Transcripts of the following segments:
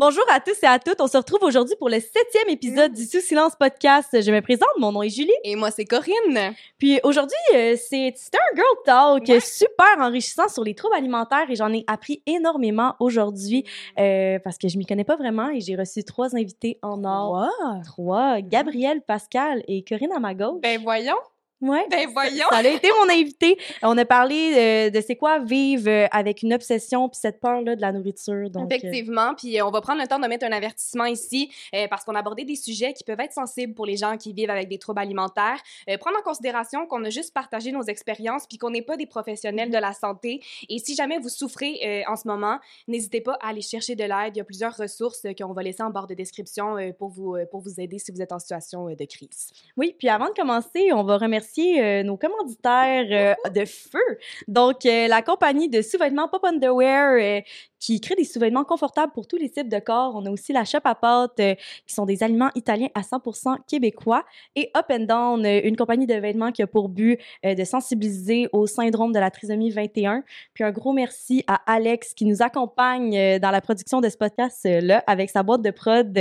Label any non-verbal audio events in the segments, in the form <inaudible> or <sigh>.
Bonjour à tous et à toutes. On se retrouve aujourd'hui pour le septième épisode du Sous Silence Podcast. Je me présente, mon nom est Julie. Et moi, c'est Corinne. Puis aujourd'hui, euh, c'est un girl talk Ouais. super enrichissant sur les troubles alimentaires et j'en ai appris énormément aujourd'hui euh, parce que je m'y connais pas vraiment et j'ai reçu trois invités en or. Trois, Gabrielle, Pascal et Corinne à ma gauche. Ben voyons. Ouais. Ben voyons. Ça a été mon invité. On a parlé euh, de c'est quoi vivre euh, avec une obsession puis cette peur là de la nourriture. Donc, euh, Effectivement, puis on va prendre le temps de mettre un avertissement ici euh, parce qu'on a abordé des sujets qui peuvent être sensibles pour les gens qui vivent avec des troubles alimentaires. Prendre en considération qu'on a juste partagé nos expériences puis qu'on n'est pas des professionnels de la santé. Et si jamais vous souffrez en ce moment, n'hésitez pas à aller chercher de l'aide. Il y a plusieurs ressources qu'on va laisser en barre de description pour vous pour vous aider si vous êtes en situation de crise. Oui, puis avant de commencer, on va remercier euh, nos commanditaires euh, de feu. Donc, euh, la compagnie de sous-vêtements Pop Underwear euh, qui crée des sous-vêtements confortables pour tous les types de corps. On a aussi la Shop à pâtes euh, qui sont des aliments italiens à 100% québécois. Et Up and Down, une compagnie de vêtements qui a pour but euh, de sensibiliser au syndrome de la trisomie 21. Puis un gros merci à Alex qui nous accompagne euh, dans la production de ce podcast-là avec sa boîte de prod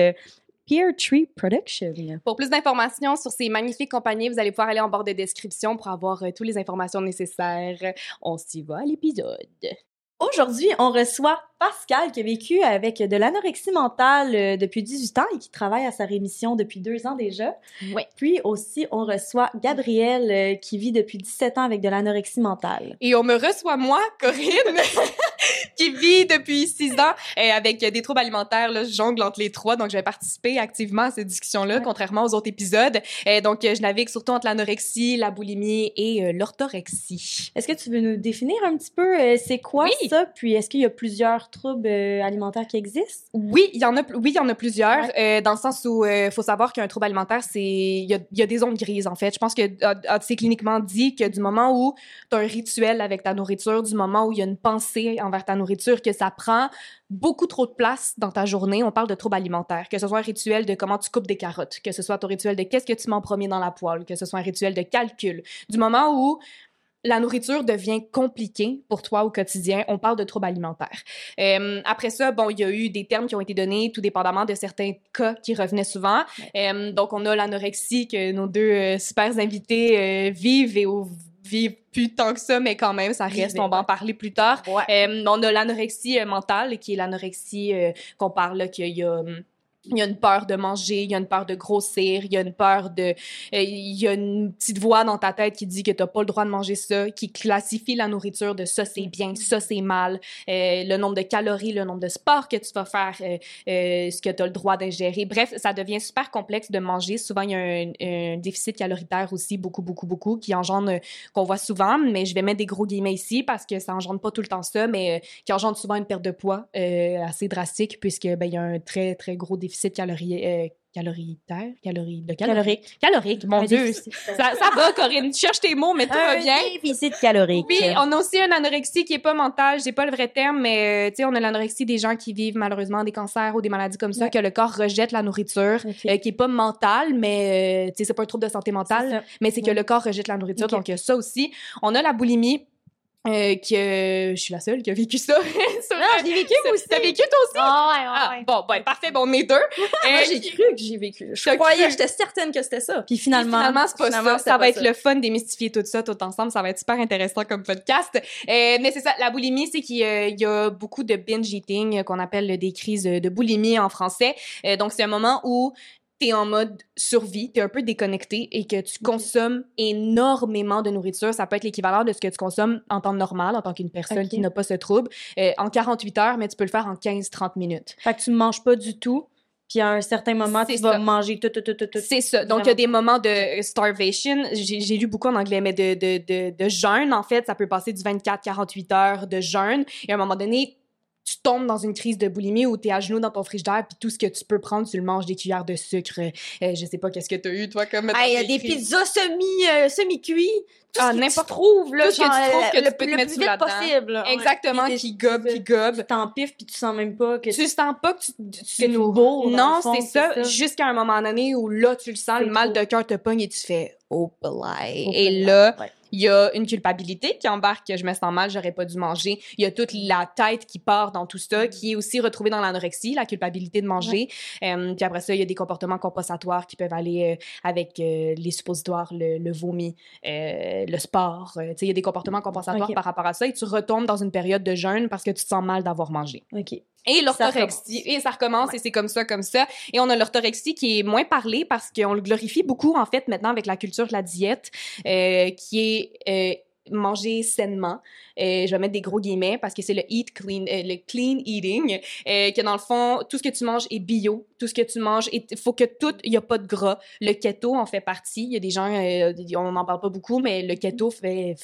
Pear Tree Production. Pour plus d'informations sur ces magnifiques compagnies, vous allez pouvoir aller en barre de description pour avoir euh, toutes les informations nécessaires. On s'y va à l'épisode. Aujourd'hui, on reçoit Pascal qui a vécu avec de l'anorexie mentale euh, depuis 18 ans et qui travaille à sa rémission depuis deux ans déjà. Oui. Puis aussi, on reçoit Gabrielle euh, qui vit depuis 17 ans avec de l'anorexie mentale. Et on me reçoit moi, Corinne, <laughs> <laughs> qui vit depuis six ans avec des troubles alimentaires. Là, je jongle entre les trois, donc je vais participer activement à cette discussion-là, Ouais. contrairement aux autres épisodes. Donc, je navigue surtout entre l'anorexie, la boulimie et euh, l'orthorexie. Est-ce que tu veux nous définir un petit peu euh, c'est quoi Oui. ça? Puis est-ce qu'il y a plusieurs troubles euh, alimentaires qui existent? Oui, il y en a, oui, il y en a plusieurs, euh, dans le sens où il faut savoir qu'un trouble alimentaire, c'est il y a, il y a des zones grises en fait. Je pense que c'est cliniquement dit que du moment où tu as un rituel avec ta nourriture, du moment où il y a une pensée envers ta nourriture, que ça prend beaucoup trop de place dans ta journée, on parle de trouble alimentaire. Que ce soit un rituel de comment tu coupes des carottes, que ce soit ton rituel de qu'est-ce que tu mets en premier dans la poêle, que ce soit un rituel de calcul. Du moment où la nourriture devient compliquée pour toi au quotidien, on parle de trouble alimentaire. Euh, après ça, bon, il y a eu des termes qui ont été donnés, tout dépendamment de certains cas qui revenaient souvent. Euh, donc, on a l'anorexie que nos deux euh, super invités euh, vivent et au- vivent plus tant que ça, mais quand même, ça reste. On va en parler plus tard. Ouais. Euh, on a l'anorexie euh, mentale, qui est l'anorexie euh, qu'on parle, là, qu'il y a... hum, il y a une peur de manger, il y a une peur de grossir, il y a une peur de... euh, il y a une petite voix dans ta tête qui dit que tu n'as pas le droit de manger ça, qui classifie la nourriture de ça c'est bien, ça c'est mal, euh, le nombre de calories, le nombre de sports que tu vas faire, euh, euh, ce que tu as le droit d'ingérer. Bref, ça devient super complexe de manger. Souvent, il y a un, un déficit caloritaire aussi, beaucoup, beaucoup, beaucoup, qui engendre, euh, qu'on voit souvent, mais je vais mettre des gros guillemets ici parce que ça engendre pas tout le temps ça, mais qui engendre souvent une perte de poids euh, assez drastique puisque ben, il y a un très, très gros déficit calorie, euh, caloritaire, calorie, de calories. Calorique. Calorique, mon Un Dieu. déficit. Ça, ça va, Corinne. Tu cherches tes mots, mais tout va Un bien. déficit calorique. Oui, on a aussi une anorexie qui est pas mentale, j'ai pas le vrai terme, mais euh, tu sais, on a l'anorexie des gens qui vivent malheureusement des cancers ou des maladies comme ça, Ouais. que le corps rejette la nourriture, euh, qui est pas mentale, mais euh, tu sais, c'est pas un trouble de santé mentale, mais c'est que le corps rejette la nourriture, Ok. donc il y a ça aussi. On a la boulimie. Euh, que je suis la seule qui a vécu ça. <laughs> Sur- Non, je l'ai vécu, aussi. T'as vécu toi aussi? Ah ouais, Ah, bon, ben, parfait, bon, on est deux. Euh, j'ai cru que j'ai vécu. Je croyais, j'étais certaine que c'était ça. Puis finalement, Finalement, c'est pas finalement, ça. Ça pas va être ça. le fun démystifier tout ça tout ensemble. Ça va être super intéressant comme podcast. Euh, mais c'est ça, la boulimie, c'est qu'il y a, beaucoup de binge eating euh, qu'on appelle des crises de boulimie en français. Donc, c'est un moment où t'es en mode survie, t'es un peu déconnecté et que tu consommes énormément de nourriture. Ça peut être l'équivalent de ce que tu consommes en temps normal, en tant qu'une personne qui n'a pas ce trouble, euh, en 48 heures, mais tu peux le faire en 15-30 minutes. fait que tu ne manges pas du tout. Puis à un certain moment, tu vas manger tout, tout, tout, tout, tout. C'est ça. Donc, il y a des moments de starvation. J'ai j'ai lu beaucoup en anglais, mais de, de, de, de jeûne, en fait, ça peut passer du 24-48 heures de jeûne. Et à un moment donné, tu tombes dans une crise de boulimie où tu es à genoux dans ton frigidaire puis tout ce que tu peux prendre, tu le manges des cuillères de sucre. Euh, je sais pas qu'est-ce que tu as eu, toi, comme. Il y a des pizzas semi, euh, semi-cuits. Tout ah, là. Tout ce que tu trouves que le, tu peux le, te mettre plus vite possible. Exactement, qui gobe, qui gobe. Tu t'empiffes puis tu sens même pas que tu sens pas que tu, tu es beau. Non, c'est ça, ça. jusqu'à un moment donné où là, tu le sens, le mal de cœur te pogne et tu fais, oh, boy. Et là, ouais. Il y a une culpabilité qui embarque, que je me sens mal, j'aurais pas dû manger. Il y a toute la tête qui part dans tout ça, qui est aussi retrouvée dans l'anorexie, la culpabilité de manger. Euh, puis après ça, il y a des comportements compensatoires qui peuvent aller euh, avec euh, les suppositoires, le, le vomi, le sport. il y a des comportements compensatoires okay. par rapport à ça et tu retombes dans une période de jeûne parce que tu te sens mal d'avoir mangé. OK. Et l'orthorexie. Et ça recommence ouais. et c'est comme ça, comme ça. Et on a l'orthorexie qui est moins parlée parce qu'on le glorifie beaucoup, en fait, maintenant avec la culture de la diète, euh, qui est euh, manger sainement. Euh, je vais mettre des gros guillemets parce que c'est le eat clean, euh, le clean eating, euh, que dans le fond, tout ce que tu manges est bio, tout ce que tu manges, il faut que tout, il y a pas de gras. Le keto en fait partie. Il y a des gens, euh, on n'en parle pas beaucoup, mais le keto fait,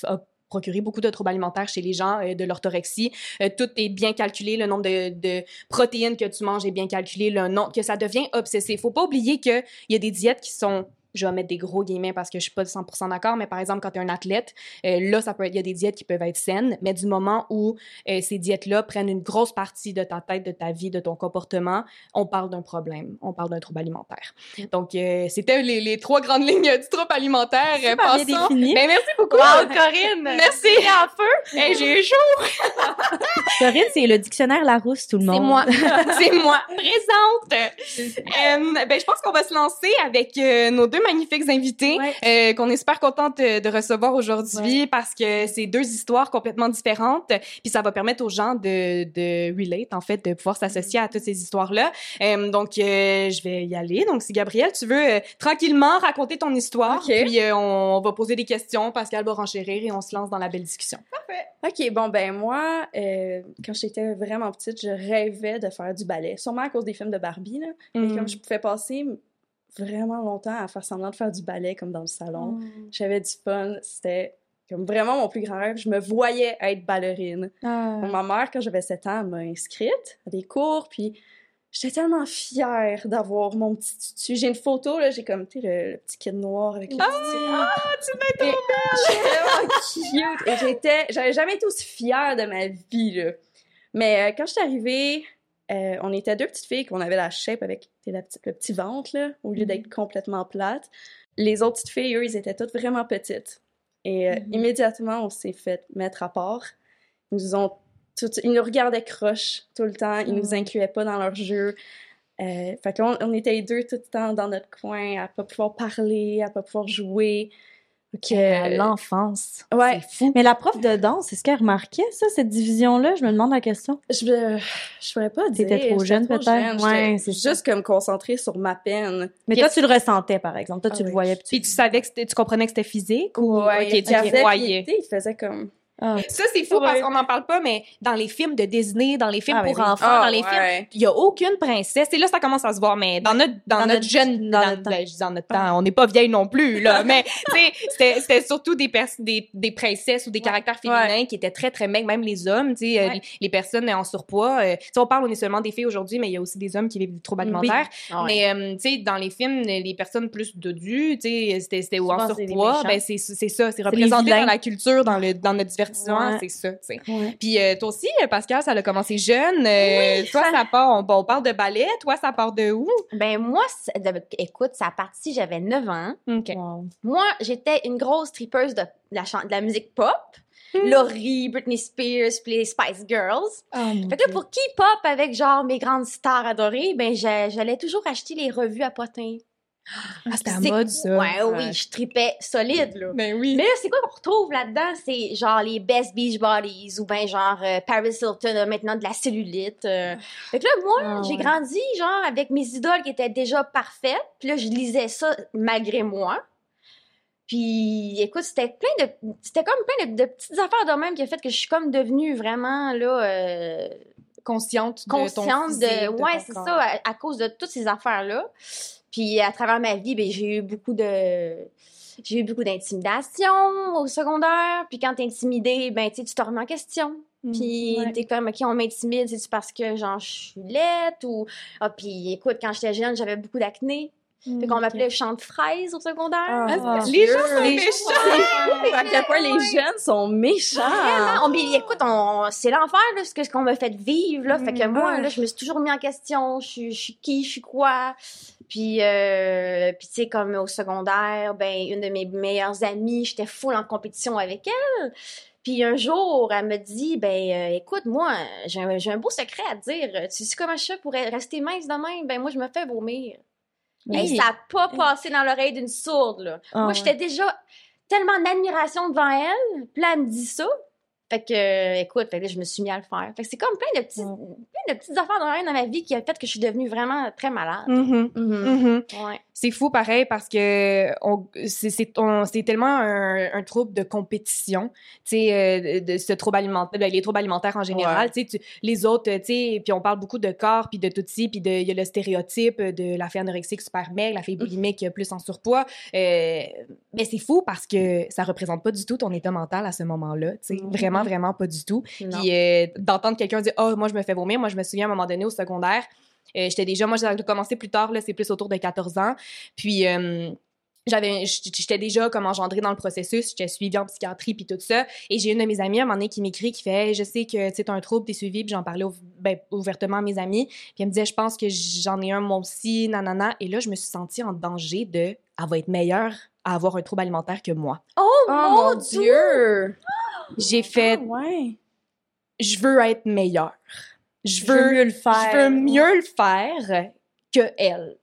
procurer beaucoup de troubles alimentaires chez les gens, euh, de l'orthorexie. Euh, tout est bien calculé, le nombre de, de, protéines que tu manges est bien calculé, le nombre que ça devient obsessif. Faut pas oublier qu'il y a des diètes qui sont je vais mettre des gros guillemets parce que je suis pas 100% d'accord, mais par exemple, quand tu es un athlète, euh, là, ça peut il y a des diètes qui peuvent être saines, mais du moment où euh, ces diètes-là prennent une grosse partie de ta tête, de ta vie, de ton comportement, on parle d'un problème, on parle d'un trouble alimentaire. Donc, euh, c'était les, les, trois grandes <laughs> lignes du trouble alimentaire. Bien défini. Ben, merci beaucoup, wow, Corinne. Merci. en feu. Hey, j'ai eu chaud. <laughs> Corinne, c'est le dictionnaire Larousse, tout le monde. C'est moi. <laughs> c'est moi. Présente. ben, je pense qu'on va se lancer avec nos deux magnifiques invités ouais. euh, qu'on est super contente de, recevoir aujourd'hui ouais. parce que c'est deux histoires complètement différentes puis ça va permettre aux gens de, de relate en fait de pouvoir s'associer à toutes ces histoires là euh, donc euh, je vais y aller donc si Gabrielle tu veux tranquillement raconter ton histoire okay. puis on va poser des questions Pascal va renchérir et on se lance dans la belle discussion parfait ok bon ben moi quand j'étais vraiment petite je rêvais de faire du ballet sûrement à cause des films de Barbie là mm. mais comme je pouvais passer vraiment longtemps à faire semblant de faire du ballet comme dans le salon. Oh. J'avais du fun. C'était comme vraiment mon plus grand rêve. Je me voyais être ballerine. Ah. Ma mère, quand j'avais 7 ans, m'a inscrite à des cours, puis j'étais tellement fière d'avoir mon petit tutu. J'ai une photo, là, j'ai comme, tu sais, le, le, petit kid noir avec le ah. Ah, tu m'es trop belle! vraiment cute! Et j'étais... J'avais jamais été aussi fière de ma vie, là. Mais euh, quand je suis arrivée euh, on était deux petites filles qu'on avait la shape avec la petite, le petit ventre, là, au lieu d'être complètement plate. Les autres petites filles, eux, ils étaient toutes vraiment petites. Et euh, mm -hmm. immédiatement, on s'est fait mettre à part. Ils nous ont tout, ils nous regardaient croche tout le temps. Ils mm -hmm. nous incluaient pas dans leur jeu. Euh, fait qu'on on était les deux tout le temps dans notre coin, à pas pouvoir parler, à pas pouvoir jouer. Que... l'enfance. Ouais. Fou. Mais la prof de danse, est-ce qu'elle remarquait ça, cette division-là? Je me demande la question. Je, je pourrais pas dire. T'étais trop jeune, peut-être? Ouais, c'est juste comme concentrée sur ma peine. Mais toi, tu le ressentais, par exemple. Toi, ah, tu oui. le voyais. Puis tu savais que tu comprenais que c'était physique? Ou... Ouais, okay, tu okay. voyais. Il faisait comme... Ah. Ça, c'est fou ouais. parce qu'on n'en parle pas, mais dans les films de Disney, dans les films ah, pour oui. enfants, oh, dans les ouais. films, il n'y a aucune princesse. Et là, ça commence à se voir, mais dans notre, dans, dans notre, notre, jeune, dans, dans, notre, ben, dans notre temps, on n'est pas vieille non plus, là, <laughs> mais c'était surtout des, des, des princesses ou des caractères féminins ouais. qui étaient très, très mecs, même les hommes, tu sais, euh, les personnes en surpoids. Euh, on parle, on est seulement des filles aujourd'hui, mais il y a aussi des hommes qui vivent des troubles alimentaires. Oui. Oh, mais, euh, tu sais, dans les films, les personnes plus tu sais, c'était ou en surpoids, ben c'est ça, c'est représenté dans la culture, dans, le, dans notre divertissement, c'est ça. Ouais. Puis euh, toi aussi, Pascal, ça a commencé jeune. Euh, oui, toi, ça, ça part, on, on, parle de ballet. Toi, ça part de où? Ben moi, écoute, ça a parti, j'avais 9 ans. Okay. Wow. Moi, j'étais une grosse tripeuse de, de, la, de la musique pop. Mm. Laurie, Britney Spears, puis les Spice Girls. Oh, fait que là, pour qui pop avec genre mes grandes stars adorées, ben j'allais toujours acheter les revues à potins. Ah, c'était à mode, ça. Ouais, oui, je tripais solide, là. Ben oui. Mais là, c'est quoi qu'on retrouve là-dedans? C'est genre les Best Beach Bodies ou ben genre euh, Paris Hilton a maintenant de la cellulite. Euh. Fait que là, moi, oh, j'ai ouais. grandi genre avec mes idoles qui étaient déjà parfaites. Puis là, je lisais ça malgré moi. Puis, écoute, c'était plein de... C'était comme plein de, de, petites affaires de même qui a fait que je suis comme devenue vraiment, là... Euh, consciente de consciente ton physique, de, de ouais c'est ça à, à, cause de toutes ces affaires là puis à travers ma vie ben j'ai eu beaucoup de j'ai eu beaucoup d'intimidation au secondaire puis quand t'es intimidé ben tu te remets en question Puis Ouais. t'es comme, OK, on m'intimide, c'est-tu parce que, genre, je suis laite ou... Ah, puis écoute, quand j'étais jeune, j'avais beaucoup d'acné. Fait qu'on m'appelait champ de fraise au secondaire. Ah, Les gens sont les- méchants! à quel point les jeunes sont méchants. Vraiment, on, mais écoute, on, c'est l'enfer, là, ce que- ce qu'on m'a fait vivre, là. Fait que Mm. moi, là, je me suis toujours mis en question. Je suis qui, je suis quoi. Puis, euh, puis tu sais, comme au secondaire, ben, une de mes meilleures amies, j'étais full en compétition avec elle. Puis un jour, elle me dit, ben, euh, écoute, moi, j'ai un, beau secret à te dire. Tu sais comment je fais pour rester mince de même? Ben, moi, je me fais vomir. Hey, Oui. ça n'a pas passé dans l'oreille d'une sourde, là. Ah Moi, j'étais déjà tellement en admiration devant elle. Puis là, elle me dit ça. Fait que, euh, écoute, fait que là, je me suis mis à le faire. Fait que c'est comme plein de, petits, Ouais. plein de petites affaires dans, rien dans ma vie qui a fait que je suis devenue vraiment très malade. Mhm, Mhm. mhm. Ouais. C'est fou pareil parce que on- c'est c'est on- c'est tellement un, un trouble de compétition, tu sais, euh, de, ce trouble alimentaire, ben, les troubles alimentaires en général, tu sais, les autres, tu sais, puis on parle beaucoup de corps, puis de tout ci, puis de- il y a le stéréotype de la fille anorexique super maigre, la fille boulimique plus en surpoids, euh, mais c'est fou parce que ça représente pas du tout ton état mental à ce moment-là, tu sais, Mhm. vraiment, vraiment pas du tout. Non. Puis euh, d'entendre quelqu'un dire oh moi je me fais vomir, moi je me souviens à un moment donné au secondaire, euh, j'étais déjà moi j'ai commencé plus tard là, c'est plus autour de 14 ans. Puis euh, j'avais j'étais déjà comme engendrée dans le processus, j'étais suivie en psychiatrie puis tout ça et j'ai une de mes amies à un moment donné qui m'écrit qui fait Hey, je sais que tu t'as un trouble, t'es suivie, puis j'en parlais ouv- ben, ouvertement à mes amis, puis elle me disait je pense que j'en ai un moi aussi nanana et là je me suis sentie en danger de elle va être meilleure à avoir un trouble alimentaire que moi. Oh, Oh mon mon Dieu! Dieu! J'ai fait Ah, ouais. je veux être meilleure. Je Je veux mieux le faire. Je veux mieux le faire que elle.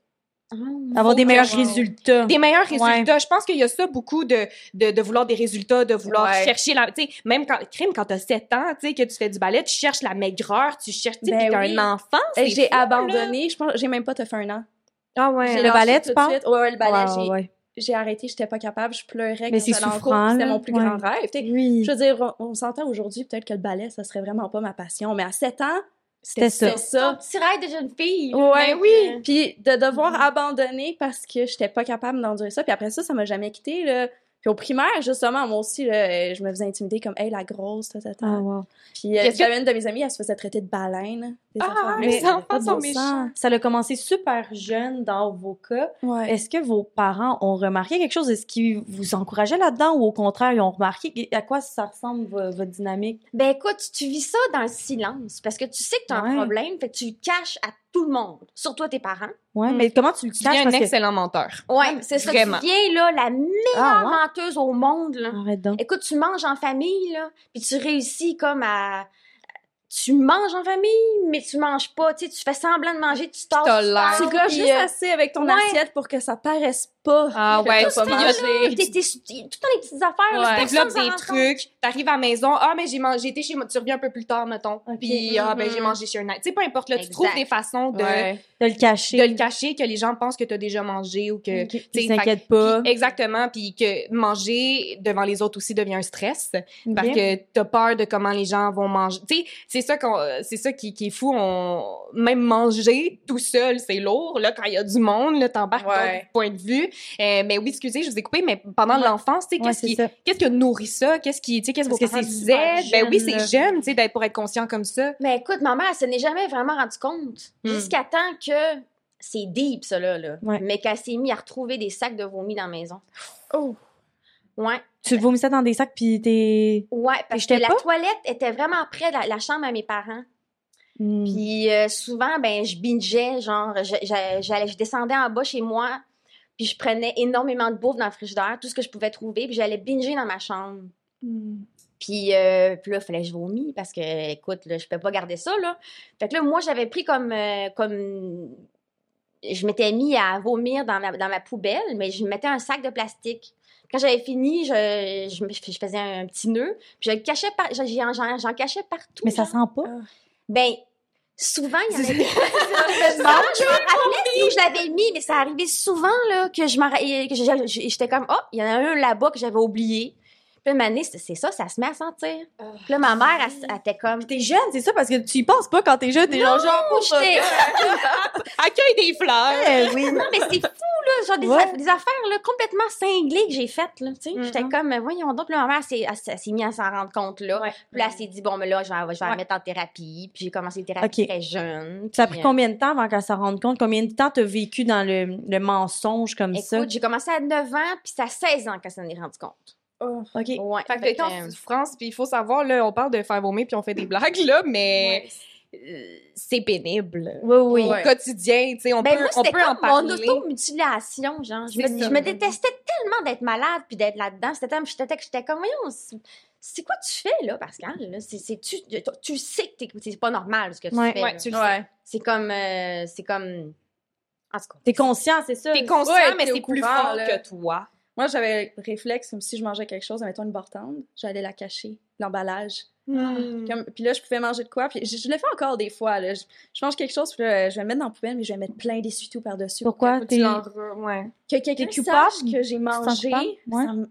Avoir des meilleurs résultats. Des meilleurs Ouais. résultats. Je pense qu'il y a ça beaucoup de, de, de vouloir des résultats, de vouloir Ouais. chercher la. Tu sais, même quand, crime, quand t'as 7 ans, tu sais, que tu fais du ballet, tu cherches la maigreur, tu cherches, tu Ben oui. un enfant. C'est J'ai fou, là. abandonné. Je pense, j'ai même pas te fait un an. Ah J'ai ouais. Le ballet, tu suite. Ouais, ouais, le ballet, j'ai, ouais. J'ai arrêté, j'étais pas capable, je pleurais quand Mais c'est souffrant, C'était mon plus Ouais. grand rêve. Oui. Je veux dire, on, on s'entend aujourd'hui, peut-être que le ballet, ça serait vraiment pas ma passion, mais à 7 ans, C'était ça. c'était Ton ça. petit rêve de jeune fille. Ouais, oui. que- Puis de devoir Mhm. abandonner parce que j'étais pas capable d'endurer ça. Puis après ça, ça m'a jamais quitté là. Puis au primaire, justement, moi aussi, là, je me faisais intimider comme, hey, la grosse, ta, ta, ta. Ah, wow. Puis euh, que- une de mes amies, elle se faisait traiter de baleine. Des Ah, les enfants sont méchants. Ça a commencé super jeune dans vos cas. Ouais. Est-ce que vos parents ont remarqué quelque chose? Est-ce qu'ils vous encourageaient là-dedans ou au contraire, ils ont remarqué? À quoi ça ressemble vo- votre dynamique? Ben écoute, tu vis ça dans le silence parce que tu sais que tu as Ouais. un problème, fait que tu le caches à tout le monde, surtout à tes parents. Ouais, Mm. mais comment tu le Tu caches? deviens un Parce que- excellent menteur. Ouais, c'est ça. Tu viens là, la meilleure Ah, ouais? menteuse au monde, là. Arrête donc. Écoute, tu manges en famille, là, puis tu réussis comme à... Tu manges en famille, mais tu manges pas, tu sais, tu fais semblant de manger, tu tasses, tolères. Tu gâches juste euh, assez avec ton ouais. assiette pour que ça paraisse pas. Ah ouais, mangé. T'es, t'es, t'es- tout dans les petites affaires, là, Ouais. Tu s'en des trucs, t'arrives à la maison, ah mais j'ai mangé, été chez moi, tu reviens un peu plus tard mettons, puis ah ben j'ai mangé chez un, tu sais peu importe là, tu trouves des façons de Ouais. De le cacher. de le cacher que les gens pensent que t'as déjà mangé ou que tu s'inquiètent pas. exactement, puis que manger devant les autres aussi devient un stress parce que t'as peur de comment les gens vont manger. Tu sais, c'est ça qu'on, c'est ça qui, qui est fou. On, même manger tout seul, c'est lourd. Là, quand il y a du monde, là, t'embarques Ouais. ton point de vue. Euh, mais oui, excusez, je vous ai coupé, mais pendant Ouais. l'enfance, tu sais, qu'est-ce qui, qu'est-ce qui a nourri ça? Qu'est-ce qui, tu sais, qu'est-ce que c'est disaient? Ben oui, c'est jeune, tu sais, d'être pour être conscient comme ça. Mais écoute, ma mère, elle s'en est jamais vraiment rendu compte. Hmm. Jusqu'à temps que c'est deep, ça, là. là. Ouais. Mais qu'elle s'est mise à retrouver des sacs de vomi dans la maison. Oh. Ouais. Tu vomissais dans des sacs puis t'es. Ouais, parce que la pas? toilette était vraiment près de la, la chambre à mes parents. Hmm. Puis euh, souvent, ben, je bingeais, genre, je, je- je descendais en bas chez moi, puis je prenais énormément de bouffe dans le frigidaire, tout ce que je pouvais trouver, puis j'allais binger dans ma chambre. Hmm. Puis, euh, puis là, il fallait que je vomis parce que, écoute, là, je peux pas garder ça, là. Fait que là, moi, j'avais pris comme, euh, comme, je m'étais mis à vomir dans, la- dans ma poubelle, mais je mettais un sac de plastique. Quand j'avais fini, je, je, faisais un petit nœud, puis je le cachais, par, j'en, j'en- j'en cachais partout. Mais ça sent pas? Ben, souvent, il y en avait. <laughs> Souvent, je rappelais où je l'avais mis, mais ça arrivait souvent, là, que je m'en j'étais comme, oh, il y en a un là-bas que j'avais oublié. Puis année, c'est ça, ça se met à sentir. Puis là, ma mère, elle, était comme, T'es jeune, c'est ça, parce que tu y penses pas quand t'es jeune, t'es genre genre. oh, j'étais. <laughs> Accueil des fleurs! Eh oui. Non, mais c'est fou, là, genre des, Ouais. aff- des affaires là, complètement cinglées que j'ai faites, là, tu sais. Mhm. J'étais comme, voyons donc, puis là, ma mère s'est, elle, s'est- mise à s'en rendre compte, là. Ouais. Puis là, elle s'est dit, bon, mais là, je vais, je vais la mettre en thérapie. Puis j'ai commencé la thérapie très jeune. Ça a pris euh, combien de temps avant qu'elle s'en rende compte? Combien de temps t'as vécu dans le, le mensonge comme ça? Écoute, j'ai commencé à 9 ans, puis c'est à 16 ans qu'elle s'en est rendue compte. Oh. OK. Ouais. Fait que été en euh, souffrance, puis il faut savoir, là, on parle de faire vomir, puis on fait des blagues, là, mais euh, c'est pénible. Oui, oui. Au Ouais. quotidien, tu sais, on Ben, peut, moi, on peut en comme mon parler. automutilation, genre. Je me, je me détestais tellement d'être malade puis d'être là-dedans. C'était tellement, j'étais, j'étais comme, voyons, c'est- quoi tu fais, là, Pascal? Là? Tu, tu sais que t'es- c'est pas normal, ce que tu Ouais. fais. Ouais, tu le sais. Ouais. C'est comme, euh, c'est comme, en tout cas. T'es conscient, c'est ça? T'es conscient, Ouais, mais t'es c'est plus fort là. que toi. Moi, j'avais le réflexe, comme si je mangeais quelque chose, mettons une bartende, j'allais la cacher, l'emballage. Comme, puis là, je pouvais manger de quoi. Puis je, je le fais encore des fois. Là. Je, je mange quelque chose, puis là, je vais le mettre dans la poubelle, mais je vais mettre plein d'essuie-tout par-dessus. Pourquoi? T'es... ouais. Que quelqu'un sache que j'ai mangé? Ouais. ça, me,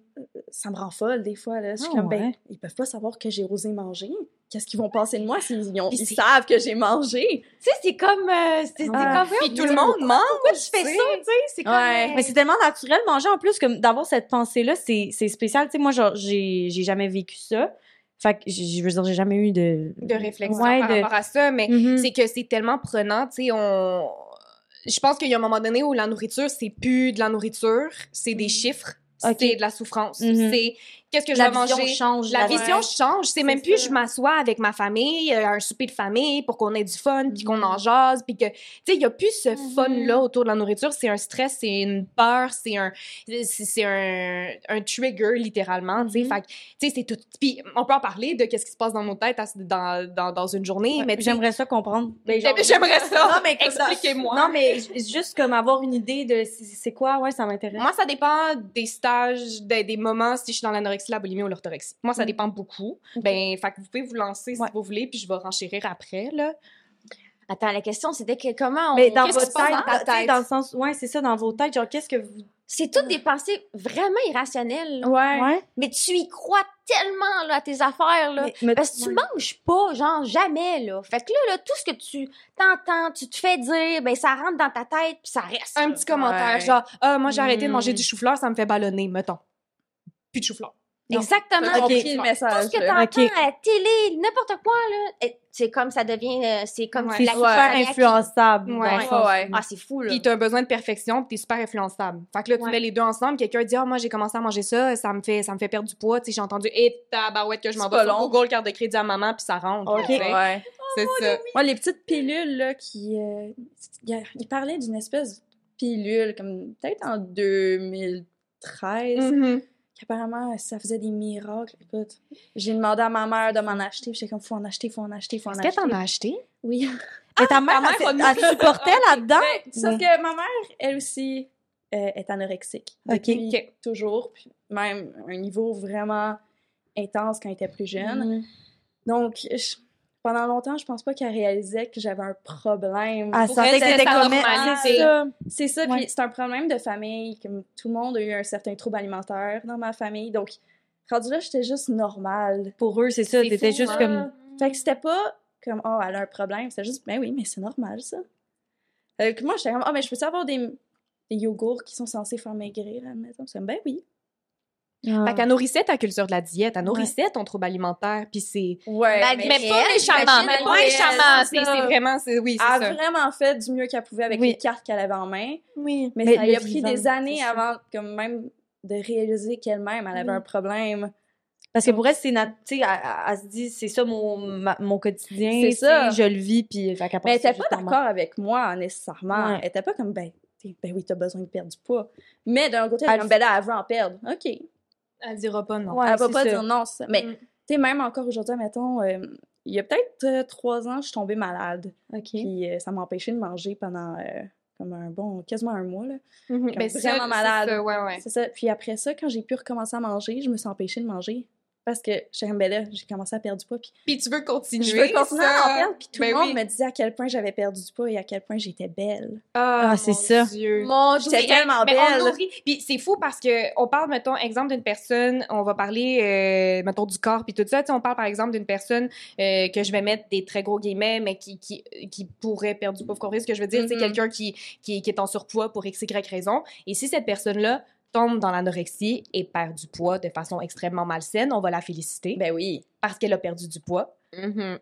ça me rend folle des fois. Là. Je suis Ah, comme, ben, ouais. ils peuvent pas savoir que j'ai osé manger. Qu'est-ce qu'ils vont penser de moi s'ils Puis ils savent que j'ai mangé? Tu sais, c'est comme, euh, c'est, comme, Puis tout le monde mange. pourquoi tu fais ça, tu sais? C'est comme, Ouais. euh, Mais c'est tellement naturel manger en plus d'avoir cette pensée-là, c'est, c'est spécial. Tu sais, moi, genre, j'ai, j'ai jamais vécu ça. Fait que, je veux dire, j'ai jamais eu de... de réflexion Ouais, par de- rapport à ça, mais Mhm. c'est que c'est tellement prenant, tu sais, on... Je pense qu'il y a un moment donné où la nourriture, c'est plus de la nourriture, c'est des chiffres, Ok. c'est de la souffrance, Mhm. c'est qu'est-ce que je La vais vision manger? change. La vision Ouais. change, c'est même plus ça. je m'assois avec ma famille, euh, un souper de famille pour qu'on ait du fun, puis qu'on en jase, puis que tu sais il y a plus ce Mhm. fun là autour de la nourriture, c'est un stress, c'est une peur, c'est un c'est un, un trigger littéralement, tu sais, Mhm. fait que, tu sais c'est tout puis on peut en parler de qu'est-ce qui se passe dans nos têtes à- dans, dans, dans une journée, Ouais, mais j'aimerais ça comprendre. Genre- <laughs> j'aimerais ça. Non, mais expliquez-moi. Non, mais juste comme avoir une idée de c'est quoi, ouais, ça m'intéresse. Moi, ça dépend des stages, des, des moments, si je suis dans l'anorexie, la boulimie ou l'orthorexie. Moi, ça Mm. dépend beaucoup. Ben, fait que vous pouvez vous lancer si Ouais. vous voulez, puis je vais renchérir après, là. Attends, la question, c'était que comment on... mais dans votre tête, dans tête? dans le sens, ouais, c'est ça, dans vos têtes, genre, qu'est-ce que vous. C'est toutes des pensées vraiment irrationnelles. Ouais. Ouais. Mais tu y crois tellement là, à tes affaires. Là. Mais- mais- Parce que tu ouais. manges pas, genre jamais. Là. Fait que là, là, tout ce que tu t'entends, tu te fais dire, ben ça rentre dans ta tête puis ça reste. Un là. petit commentaire, Ouais. genre, ah, moi, j'ai arrêté de manger Mm. du chou-fleur, ça me fait ballonner, mettons. Plus de chou-fleur. Non. Exactement. T'as Ok. compris le Tout message. ce que là. t'entends Ok. à la télé, n'importe quoi, là, et c'est comme ça devient. euh, c'est comme Ouais. C'est la super influençable. Ouais. sens. Ouais. Ah, c'est fou, là. Puis t'as un besoin de perfection, puis t'es super influençable. Fait que là, tu Ouais. mets les deux ensemble, quelqu'un dit, ah, moi, j'ai commencé à manger ça, ça me fait, ça me fait perdre du poids, tu sais, j'ai entendu, et tabarouette que je m'en C'est vais pas sur long. Google, carte de crédit à maman, puis ça rentre. Ok. tu. Ouais. C'est ça. Moi, les petites pilules, là, qui. euh, il parlait d'une espèce de pilule, comme peut-être en 2013, Mhm. Qu'apparemment, ça faisait des miracles. Écoute, j'ai demandé à ma mère de m'en acheter, j'étais comme, faut en acheter, faut en acheter, faut en Est-ce que acheter. t'en as acheté? Oui. <laughs> Mais ta mère, mère elle, supportait là-dedans? Sauf que ma mère, elle aussi, euh, est anorexique. Ok. Depuis toujours, puis même un niveau vraiment intense quand elle était plus jeune. Mhm. Donc, je- pendant longtemps, je pense pas qu'elle réalisait que j'avais un problème. Elle sentait que c'était comme c'est ça. C'est ça, Ouais. c'est un problème de famille, comme tout le monde a eu un certain trouble alimentaire dans ma famille, donc rendu là, j'étais juste normale. Pour eux, c'est ça. T'étais juste hein? comme. Fait que c'était pas comme, oh, elle a un problème, c'était juste, ben oui, mais c'est normal, ça. Fait que moi, j'étais comme, oh, mais je peux avoir des, des yogourts qui sont censés faire maigrir à la maison? C'est comme, ben oui. Ah. Fait qu'elle nourrissait ta culture de la diète, elle nourrissait ton trouble alimentaire, puis c'est... Ouais, Mais Mais pas elle, méchamment, mais pas elle, méchamment, c'est vraiment, c'est, oui, c'est elle ça. a vraiment fait du mieux qu'elle pouvait avec Oui. les cartes qu'elle avait en main. Oui. Mais, Mais ça lui a pris vivant, des années avant, comme même, de réaliser qu'elle-même, elle avait Oui. un problème. Parce que pour elle, c'est nat- tu sais, elle, elle- elle se dit, c'est ça mon, ma- mon quotidien. C'est ça. Je le vis, puis. fait qu'elle Mais elle était pas d'accord avec moi, nécessairement. Ouais. Elle était pas comme, ben, ben oui, t'as besoin de perdre du poids. Mais d'un côté, elle, Elle- comme, ben là, elle veut en perdre. OK. Elle dira pas non. Ouais, elle va pas ça. dire non. ça. Mais, Mm. tu sais, même encore aujourd'hui, mettons, euh, il y a peut-être euh, trois ans, je suis tombée malade. OK. Puis euh, ça m'a empêché de manger pendant euh, comme un bon, quasiment un mois. Là. Comme Ben, c'est vraiment ça, malade. c'est ça, ouais, ouais. C'est ça. Puis après ça, quand j'ai pu recommencer à manger, je me suis empêchée de manger. Parce que j'étais comme, ben là, j'ai commencé à perdre du poids. Puis Puis tu veux continuer. je veux continuer à en ça. perdre. Puis tout Ben le monde oui. me disait à quel point j'avais perdu du poids et à quel point j'étais belle. Ah, Ah, c'est ça. Dieu. Mon Dieu. J'étais tellement Mais belle. Puis c'est fou parce que on parle, mettons, exemple d'une personne, on va parler, euh, mettons, du corps puis tout ça. Tu sais, on parle par exemple d'une personne euh, que je vais mettre des très gros guillemets, mais qui, qui, qui pourrait perdre du poids. Vous comprenez ce que je veux dire? C'est Mhm. quelqu'un qui, qui, qui est en surpoids pour x, y raison. Et si cette personne-là tombe dans l'anorexie et perd du poids de façon extrêmement malsaine, on va la féliciter Ben oui. parce qu'elle a perdu du poids. Mhm.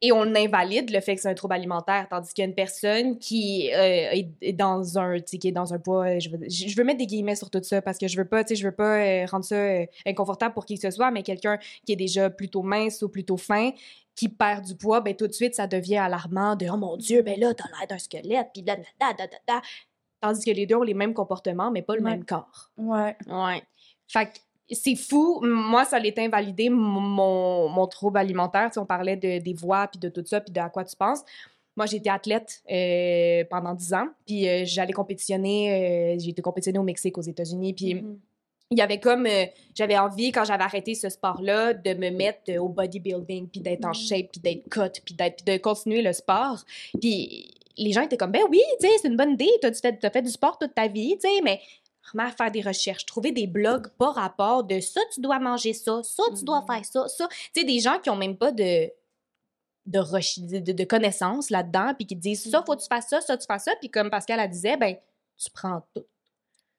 Et on invalide le fait que c'est un trouble alimentaire, tandis qu'il y a une personne qui euh, est, dans un, qui est dans un poids, je veux, je je veux mettre des guillemets sur tout ça parce que je veux pas, je veux pas euh, rendre ça euh, inconfortable pour qui que ce soit, mais quelqu'un qui est déjà plutôt mince ou plutôt fin, qui perd du poids, ben tout de suite ça devient alarmant de oh mon dieu, ben là t'as l'air d'un squelette, puis da, da, da, da, da. Tandis que les deux ont les mêmes comportements, mais pas le Ouais. même corps. Ouais. Ouais. Fait que c'est fou. Moi, ça l'est invalidé, mon, mon, trouble alimentaire. Tu sais, on parlait de, des voix, puis de tout ça, puis de à quoi tu penses. Moi, été athlète euh, pendant 10 ans, puis euh, j'allais compétitionner. euh, j'ai été compétitionner au Mexique, aux États-Unis, puis Mhm. il y avait comme... euh, j'avais envie, quand j'avais arrêté ce sport-là, de me mettre euh, au bodybuilding, puis d'être en shape, puis d'être cut, puis d'être- puis de continuer le sport. Puis les gens étaient comme, ben oui, tu sais, c'est une bonne idée, t'as tu fait, t'as fait du sport toute ta vie, tu sais, mais vraiment à faire des recherches, trouver des blogs pas rapport de ça, tu dois manger ça, ça, tu dois Mhm. faire ça, ça. Tu sais, des gens qui ont même pas de de, connaissances là-dedans, puis qui te disent ça, faut que tu fasses ça, ça, tu fasses ça, puis comme Pascal elle disait, ben, tu prends tout.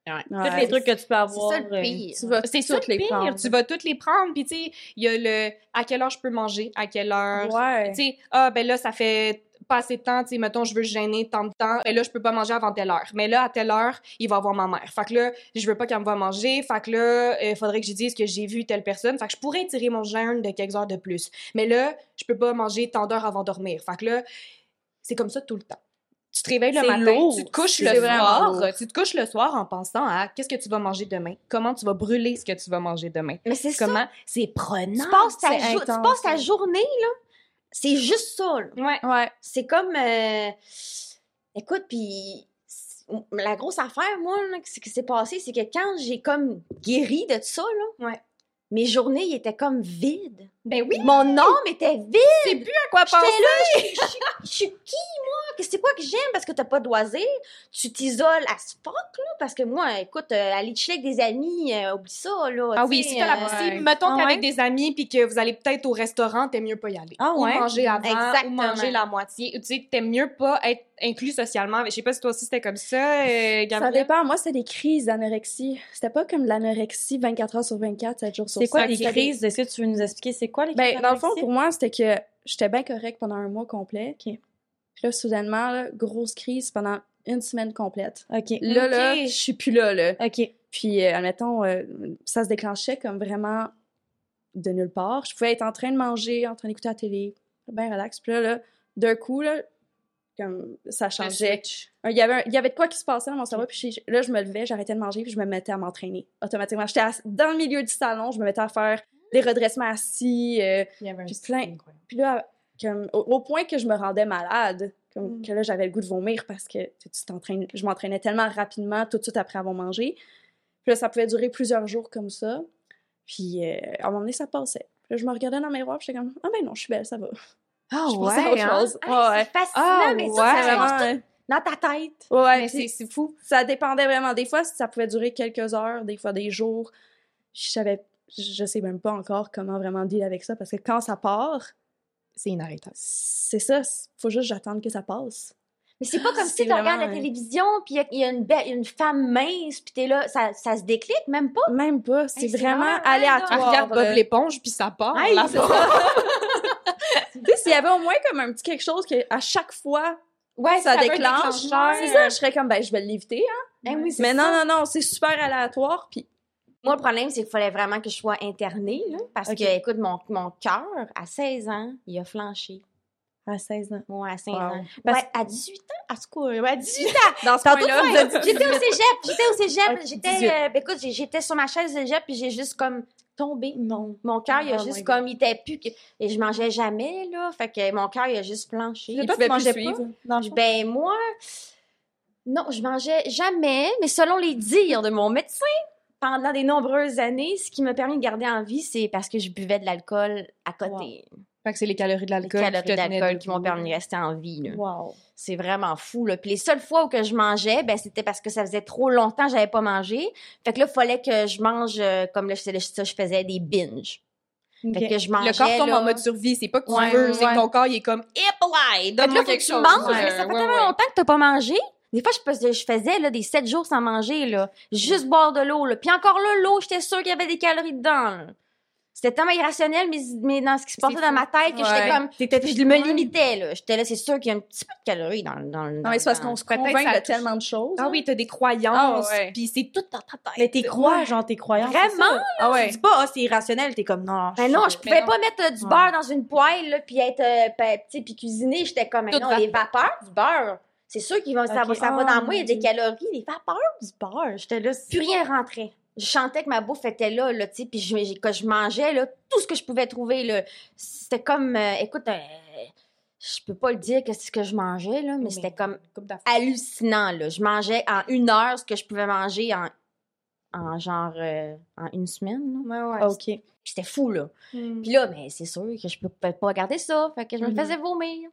Tous Ouais. les trucs que tu peux C'est avoir. ça le pire. Tu vas C'est ça toutes le les pire, prendre. tu vas toutes les prendre, puis tu sais, il y a le à quelle heure je peux manger, à quelle heure, Ouais. tu sais, ah ben là ça fait pas assez de temps, tu sais, mettons je veux gêner tant de temps, et là je peux pas manger avant telle heure. Mais là à telle heure, il va voir ma mère. Fait que là, je veux pas qu'elle me voie manger, fait que là, il faudrait que je dise que j'ai vu telle personne, fait que je pourrais tirer mon jeûne de quelques heures de plus. Mais là, je peux pas manger tant d'heures avant de dormir. Fait que là, c'est comme ça tout le temps. Tu te réveilles le matin, lourd. tu te couches le soir, lourd. tu te couches le soir en pensant à qu'est-ce que tu vas manger demain, comment tu vas brûler ce que tu vas manger demain? Mais c'est ça. Comment? C'est prenant. Tu passes, ta tu passes ta journée, là. C'est juste ça, là. Ouais. Ouais. C'est comme. euh, Écoute, puis. La grosse affaire, moi, là, ce qui s'est passé, c'est que quand j'ai comme guéri de ça, là, Ouais. mes journées ils étaient comme vides. Ben oui. Mon âme était vide. C'est plus à quoi J'étais penser. là, je suis- je suis- je suis qui, moi? C'est quoi que j'aime? Parce que t'as pas de loisirs. Tu t'isoles à ce fuck, là? Parce que moi, écoute, euh, aller chiller avec des amis, euh, oublie ça, là. Ah oui, si t'as la euh, ouais. mettons Ah qu'avec ouais? des amis puis que vous allez peut-être au restaurant, t'aimes mieux pas y aller. Ah ou ouais? manger avant, Exactement. ou manger la moitié. Tu sais, t'aimes mieux pas être inclus socialement. Je sais pas si toi aussi c'était comme ça, euh, Ça dépend. Moi, c'était des crises d'anorexie. C'était pas comme de l'anorexie 24 heures sur 24, 7 jours sur C'est 7. quoi les C'était des- crises? Est-ce que tu veux nous expliquer c'est quoi les? Ben, dans le fond, pour moi, c'était que j'étais bien correcte pendant un mois complet. Puis là, soudainement, là, grosse crise pendant une semaine complète. OK. Là, Ok. là, je suis plus là, là. OK. Puis, euh, admettons, euh, ça se déclenchait comme vraiment de nulle part. Je pouvais être en train de manger, en train d'écouter la télé, bien relax. Puis là, là d'un coup, là, comme ça changeait. Il y, avait un- il y avait de quoi qui se passait dans mon cerveau. Puis là, je me levais, j'arrêtais de manger, puis je me mettais à m'entraîner automatiquement. J'étais dans le milieu du salon, je me mettais à faire des redressements assis. euh, Il y avait un Puis plein. puis là, comme, au, au point que je me rendais malade, comme Mm. que là, j'avais le goût de vomir parce que tu tu t'entraînes, je m'entraînais tellement rapidement tout de suite après avoir mangé. Puis là, ça pouvait durer plusieurs jours comme ça. Puis euh, à un moment donné, ça passait. Puis là, je me regardais dans le miroir, puis j'étais comme, ah ben non, je suis belle, ça va. Ah Je pensais à autre hein? chose. Ah, Ouais, ouais. C'est fascinant, Ah, mais ouais. ça, tout dans ta tête. Ouais, ouais, c'est fou. ça dépendait vraiment. Des fois, ça pouvait durer quelques heures, des fois des jours. Je savais, je sais même pas encore comment vraiment dealer avec ça parce que quand ça part, C'est inarrêtable. c'est ça, faut juste j'attendre que ça passe. Mais c'est pas <laughs> comme si tu regardes la euh, télévision, puis il y a- il y, a une belle, une femme mince, puis t'es là, ça, ça se déclique même pas? Même pas, c'est Hey, vraiment vraiment aléatoire. Regarde Bob là. l'éponge puis ça part. Hey, là. c'est ça. <laughs> Tu sais, s'il y avait au moins comme un petit quelque chose que à chaque fois Ouais, ça, un déclenche, c'est ça, je serais comme ben je vais l'éviter hein. Eh oui, c'est Mais non ça. non non, c'est super aléatoire puis Moi, le problème, c'est qu'il fallait vraiment que je sois internée, là, parce que, écoute, mon, mon cœur, à 16 ans, il a flanché. à 16 ans. Ouais, à 15 Wow. ans. Parce- Ouais, à 18 ans, à ce coup, ouais, à 18 ans. <laughs> Dans ce point-là, j'étais au cégep, j'étais au cégep, j'étais, 18. euh, ben, écoute, j'étais sur ma chaise de cégep, puis j'ai juste comme tombé. non. Mon cœur, il a Oh juste comme, il était plus, que- et je mangeais jamais, là, fait que mon cœur, il a juste planché. Et toi, tu mangeais plus pas? Ben, moi, non, je mangeais jamais, mais selon les dires de mon médecin, pendant des nombreuses années, ce qui m'a permis de garder en vie, c'est parce que je buvais de l'alcool à côté. Fait que c'est les calories de Les l'alcool. calories qui d'alcool m'ont permis de rester en vie. là. Wow. C'est vraiment fou. Là. Puis les seules fois où que je mangeais, ben, c'était parce que ça faisait trop longtemps que j'avais pas mangé. Fait que là, il fallait que je mange, euh, comme là, je, ça, je faisais des binges. Fait que je mangeais, Le corps tombe là, en mode survie. C'est pas que tu Ouais, veux, c'est ouais. que ton corps, il est comme, hip là, donne-moi quelque que tu chose. manges, Ouais, ça fait ouais, tellement ouais. longtemps que t'as pas mangé. Des fois, je faisais, je faisais là, des 7 jours sans manger, là. Juste boire de l'eau, là. Puis encore là, l'eau, j'étais sûre qu'il y avait des calories dedans, là. C'était tellement irrationnel, mais, mais dans ce qui se passait dans ma tête, que j'étais Ouais. comme... T'étais Je me limitais, là. J'étais là, c'est sûr qu'il y a un petit peu de calories dans, dans, Non, mais c'est parce qu'on se convainc ça touche. tellement de choses. Ah hein. oui, t'as des croyances, Ah ouais. puis c'est tout dans ta tête. Mais t'es crois, genre, t'es croyant. Vraiment, Ah Tu ouais. dis pas, ah, c'est irrationnel, t'es comme, non. Ben non, je pouvais non. pas mettre euh, du beurre dans une poêle, là, puis être, euh, tu puis cuisiner. J'étais comme, mais Toute non, les vapeurs du beurre. C'est sûr qu'ils vont, ça, va, ça va Ah, dans moi, il y a des calories, les vapeurs du beurre. J'étais là, plus rien rentrait. Je chantais que ma bouffe était là, là, tu sais, puis je, quand je mangeais, là, tout ce que je pouvais trouver, là, c'était comme, euh, écoute, euh, je peux pas le dire que c'est ce que je mangeais, là, mais, Mais- c'était comme hallucinant, là. Je mangeais en une heure ce que je pouvais manger en, en genre, euh, en une semaine, là. Ouais, ouais. OK. C'était fou, là. Mm. Puis là, mais c'est sûr que je peux pas garder ça. Fait que je me Mhm. faisais vomir.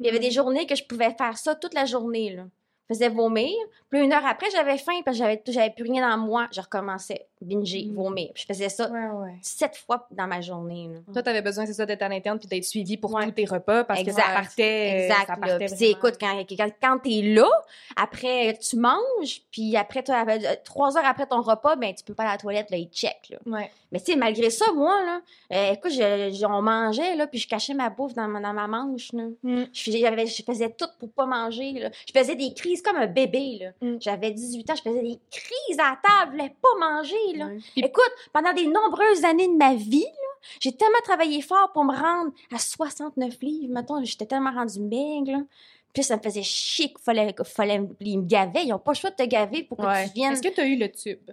Il y avait des journées que je pouvais faire ça toute la journée, là. Je faisais vomir. Puis une heure après, j'avais faim parce que j'avais, j'avais plus rien dans moi. Je recommençais, binger, Mhm. vomir. Je faisais ça Ouais, ouais. sept fois dans ma journée, là. Toi, t'avais besoin, c'est ça, d'être à l'interne puis d'être suivi pour Ouais. tous tes repas parce que ça partait. euh, Exact. Ça là. Puis, tu écoute, quand, quand, quand t'es là, après, tu manges, puis après, euh, trois heures après ton repas, ben, tu peux pas aller à la toilette, là, il check, là. Ouais. Mais tu sais, malgré ça, moi, là, euh, écoute, je, je- on mangeait, là, puis je cachais ma bouffe dans, ma- dans ma manche, là. Mm. Je, je faisais tout pour pas manger, là. Je faisais des crises comme un bébé, là. Mm. J'avais 18 ans, je faisais des crises à la table, je voulais pas manger, là. Ouais. Puis- Écoute, pendant des nombreuses années de ma vie, j'ai tellement travaillé fort pour me rendre à 69 livres, mettons, j'étais tellement rendue maigre, là. Puis ça me faisait chier qu'il fallait, qu'il fallait, ils me gavaient, ils ont pas le choix de te gaver pour que Ouais. tu viennes. Est-ce que tu as eu le tube?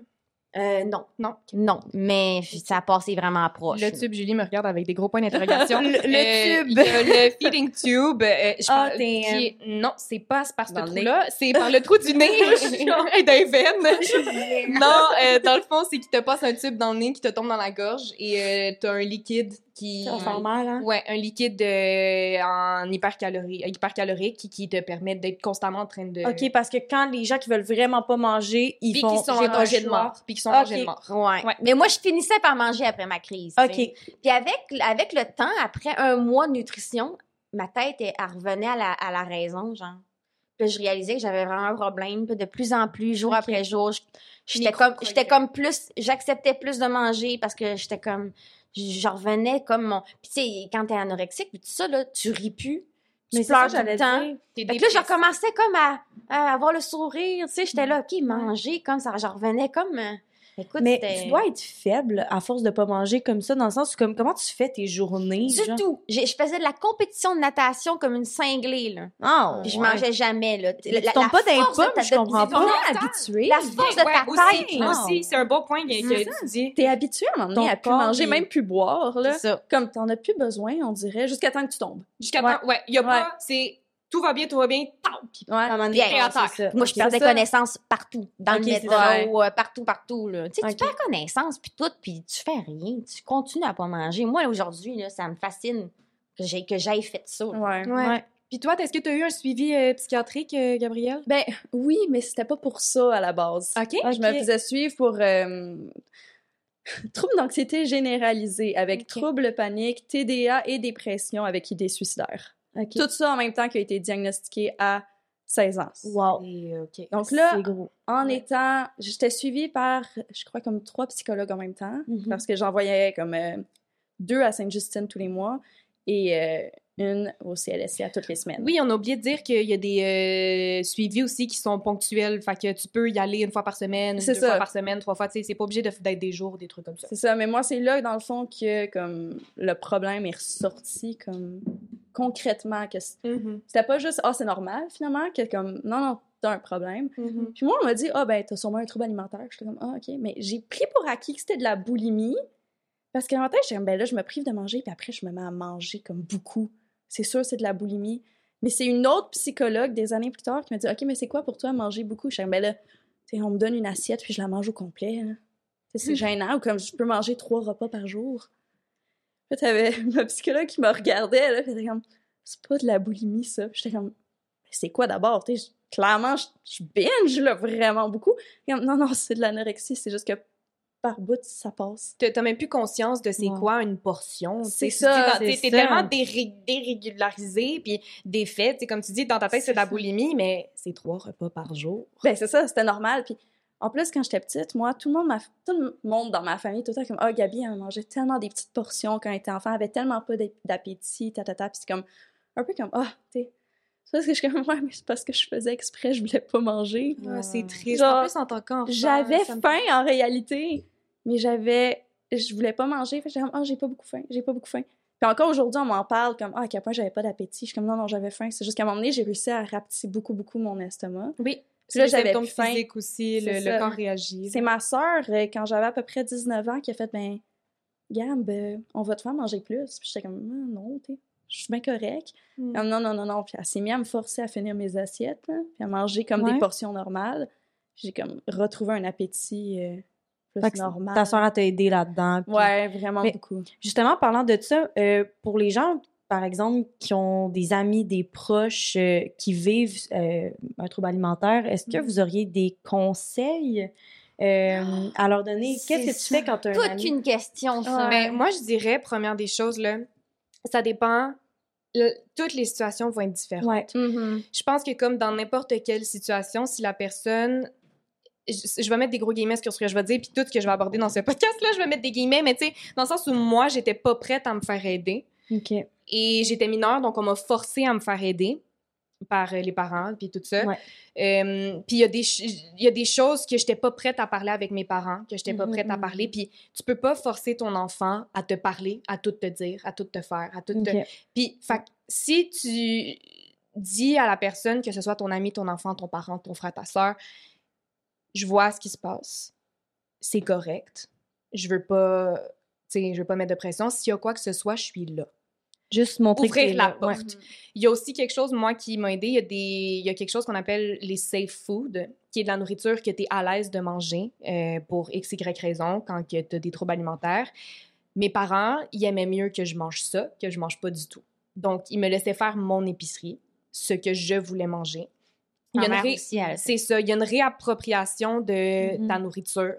Euh, non. Non. Non, mais ça a passé vraiment proche. Le tube, Julie me regarde avec des gros points d'interrogation. <laughs> Le- le Euh, tube. le feeding <laughs> tube. euh, je Ah, pense- t'es, qui est- Non, c'est pas par ce trou-là, c'est par le trou du <laughs> nez et des veines. non, euh, dans le fond, c'est qu'il te passe un tube dans le nez qui te tombe dans la gorge et euh, t'as un liquide qui... Mal, hein? Ouais, un liquide euh, en hypercalorie, hypercalorique qui, qui te permet d'être constamment en train de... OK, parce que quand les gens qui veulent vraiment pas manger, ils Puis font. qui sont j'ai en de mort. Puis qui sont en danger de mort. Ouais. Ouais. Mais moi, je finissais par manger après ma crise. OK. Puis avec, avec le temps, après un mois de nutrition, ma tête, elle, elle revenait à la, à la raison, genre. Puis je réalisais que j'avais vraiment un problème. Puis de plus en plus, jour après jour, j'étais comme, j'étais comme plus, j'acceptais plus de manger parce que j'étais comme, je revenais comme mon. Puis tu sais, quand t'es anorexique, puis tout ça, là, tu ris plus. Tu Mais pleures ça, tout le temps. Fait que là, je recommençais comme à, à avoir le sourire, tu sais, j'étais là, OK, manger, comme ça, je revenais comme... écoute, Mais tu dois être faible à force de pas manger comme ça, dans le sens où, comme, comment tu fais tes journées? Du genre? tout. Je faisais de la compétition de natation comme une cinglée, là. Ah, Puis je ouais. mangeais jamais, là. Mais tu tombes pas pommes, ta- je comprends pas. habitué. La force de Ouais, ta aussi, tête, là. aussi, c'est un bon point que, que tu dis. T'es habitué à un moment donné Ton à plus corps, manger, même plus boire, là. C'est ça. Comme t'en as plus besoin, on dirait, jusqu'à temps que tu tombes. Jusqu'à Ouais. temps, ouais, il y a pas, c'est tout va bien, tout va bien, tant pis. Ouais. À un moment donné, Bien. ça. Moi, je perdais ça. connaissance partout. Dans le métro, euh, partout, partout, là. Tu sais, Ok. tu perds connaissance, puis tout, puis tu fais rien. Tu continues à pas manger. Moi, aujourd'hui, là, ça me fascine que j'ai que j'aille fait ça. Ouais. Ouais. Puis toi, est-ce que tu as eu un suivi euh, psychiatrique, euh, Gabrielle? Ben oui, mais c'était pas pour ça à la base. OK. Je me faisais suivre pour euh, <laughs> troubles d'anxiété généralisée avec Ok. troubles paniques, TDA et dépression avec idées suicidaires. Tout ça en même temps qui a été diagnostiqué à 16 ans. Wow. Et. Donc là, gros. en Ouais. étant, j'étais suivie par, je crois, comme trois psychologues en même temps, Mhm. parce que j'envoyais comme euh, deux à Sainte-Justine tous les mois et euh, une au CLSC à toutes les semaines. Oui, on a oublié de dire qu'il y a des euh, suivis aussi qui sont ponctuels. Fait que tu peux y aller une fois par semaine, deux ça. fois par semaine, trois fois. Tu sais, c'est pas obligé de- d'être des jours, des trucs comme ça. C'est ça, mais moi, c'est là, dans le fond, que comme le problème est ressorti comme concrètement. que Mhm. C'était pas juste, ah, c'est normal, finalement, que comme, non, non, t'as un problème. Mhm. Puis moi, on m'a dit, ah, ben, t'as sûrement un trouble alimentaire. J'étais comme, ah, OK. Mais j'ai pris pour acquis que c'était de la boulimie. Parce qu'en tête, j'étais comme, ben là, je me prive de manger, puis après, je me mets à manger comme beaucoup. C'est sûr, c'est de la boulimie. Mais c'est une autre psychologue des années plus tard qui m'a dit, OK, mais c'est quoi pour toi manger beaucoup? Je suis comme, ben là, on me donne une assiette, puis je la mange au complet. c'est gênant, ou comme je peux manger trois repas par jour. T'avais <laughs> ma psychologue qui me regardait, là, puis elle était comme, c'est pas de la boulimie, ça. Puis J'étais comme, c'est quoi d'abord? Tu sais, clairement, je, je binge, là, vraiment beaucoup. Comme, non, non, c'est de l'anorexie, c'est juste que par bout, ça passe. T'as même plus conscience de c'est Ouais. quoi une portion. C'est ça, c'est T'es tellement déré- dérégularisé, puis défait. Comme tu dis, dans ta tête, c'est de la boulimie, mais c'est trois repas par jour. Ben, c'est ça, c'était normal. Puis en plus, quand j'étais petite, moi, tout le monde, ma- tout le monde dans ma famille, tout le temps comme, ah, Gabi, elle mangeait tellement des petites portions quand elle était enfant, elle avait tellement pas d'ap- d'appétit, tatata. Puis c'est comme, un peu comme, ah, tu sais. C'est parce que je suis <laughs> comme, ouais, mais c'est parce que je faisais exprès, je voulais pas manger. C'est triste. Genre, en plus, en tant qu'enfant. J'avais me- faim en réalité, mais j'avais. Je voulais pas manger. Fait que j'étais comme, ah, j'ai pas beaucoup faim, j'ai pas beaucoup faim. Puis encore aujourd'hui, on m'en parle comme, ah, à quel point j'avais pas d'appétit. Je suis comme, non, non, j'avais faim. C'est juste qu'à un moment donné, j'ai réussi à rapetisser beaucoup, beaucoup mon estomac. Oui. Puis là, j'avais plus faim. physique aussi, le, le corps réagit. C'est ma sœur, euh, quand j'avais à peu près 19 ans, qui a fait, ben, Gab, euh, on va te faire manger plus. Puis j'étais comme, Ah, non, tu sais, je suis bien correct. Mm. Ah, non, non, non, non. Puis elle s'est mise à me forcer à finir mes assiettes, puis à manger comme Ouais. des portions normales. J'ai comme retrouvé un appétit euh, plus Fait normal. Ta soeur a t'a aidé là-dedans. puis- Ouais, vraiment Mais- beaucoup. Justement, parlant de ça, euh, pour les gens, par exemple, qui ont des amis, des proches euh, qui vivent euh, un trouble alimentaire, est-ce que Mhm. vous auriez des conseils euh, à leur donner? Qu'est-ce que tu fais quand tu as un Toute ami? une question, ça. Ben, moi, je dirais, première des choses, là, ça dépend. le- toutes les situations vont être différentes. Ouais. Mm-hmm. Je pense que comme dans n'importe quelle situation, si la personne... Je, je vais mettre des gros guillemets sur ce que je vais dire, puis tout ce que je vais aborder dans ce podcast-là, je vais mettre des guillemets, mais tu sais, dans le sens où moi, j'étais pas prête à me faire aider. OK. Et j'étais mineure, donc on m'a forcé à me faire aider par euh, les parents, puis tout ça. Ouais. Euh, puis il y, a des ch- il y a des choses que j'étais pas prête à parler avec mes parents, que j'étais pas Mhm, prête à mhm. parler. Puis tu peux pas forcer ton enfant à te parler, à tout te dire, à tout te faire, à tout te... Puis, si tu dis à la personne, que ce soit ton ami, ton enfant, ton parent, ton frère, ta soeur, je vois ce qui se passe, c'est correct. Je veux pas, tu sais, je veux pas mettre de pression. S'il y a quoi que ce soit, je suis là. Juste montrer Ouvrir que la là. Ouais. porte. Il y a aussi quelque chose, moi, qui m'a aidé. Il y, a des, il y a quelque chose qu'on appelle les safe food, qui est de la nourriture que tu es à l'aise de manger euh, pour x, y raison quand tu as des troubles alimentaires. Mes parents, ils aimaient mieux que je mange ça, que je mange pas du tout. Donc, ils me laissaient faire mon épicerie, ce que je voulais manger. Ré- C'est ça, il y a une réappropriation de Mhm. ta nourriture,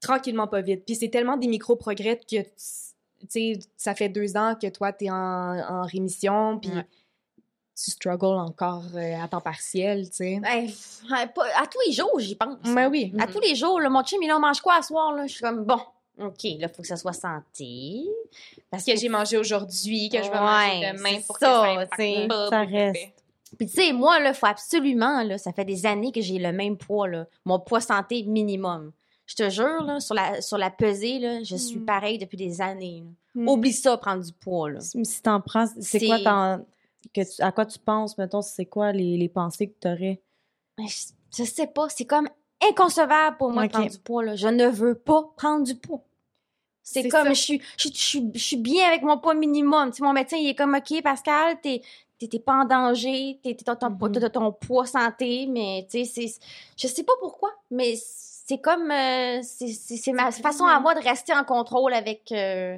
tranquillement, pas vite. Puis c'est tellement des micro-progrès que, tu sais, ça fait deux ans que toi, tu es en, en rémission, puis Ouais. tu struggles encore euh, à temps partiel, tu sais. Ben, à pas- à tous les jours, j'y pense. Ben oui. À tous les jours, là, mon chum, il en mange quoi à soir? Là? Je suis comme, bon, OK, là, faut que ça soit santé. Parce Ce que j'ai mangé aujourd'hui, que je vais manger Ouais, demain c'est pour ça, que ça pas, Ça reste. Puis tu sais, moi, là, faut absolument, là, ça fait des années que j'ai le même poids, là. Mon poids santé minimum. Je te jure, là, sur la, sur la pesée, là, je suis Mm. pareil depuis des années. là. Mm. Oublie ça, prendre du poids, là. Si t'en prends, c'est quoi que tu- à quoi tu penses, mettons, c'est quoi les, les pensées que t'aurais? Ben, Je, je sais pas, c'est comme inconcevable pour moi de prendre du poids, là. Je ne veux pas prendre du poids. C'est comme, je suis, je, suis- je, suis- je suis bien avec mon poids minimum. Tu sais, mon médecin, il est comme, OK, Pascal, t'es t'es- pas en danger, t'es ton, poids- Mhm. t'as ton poids santé, mais tu sais, c'est- je sais pas pourquoi, mais c'est comme, euh, c'est- ma façon à moi de rester en contrôle avec... euh,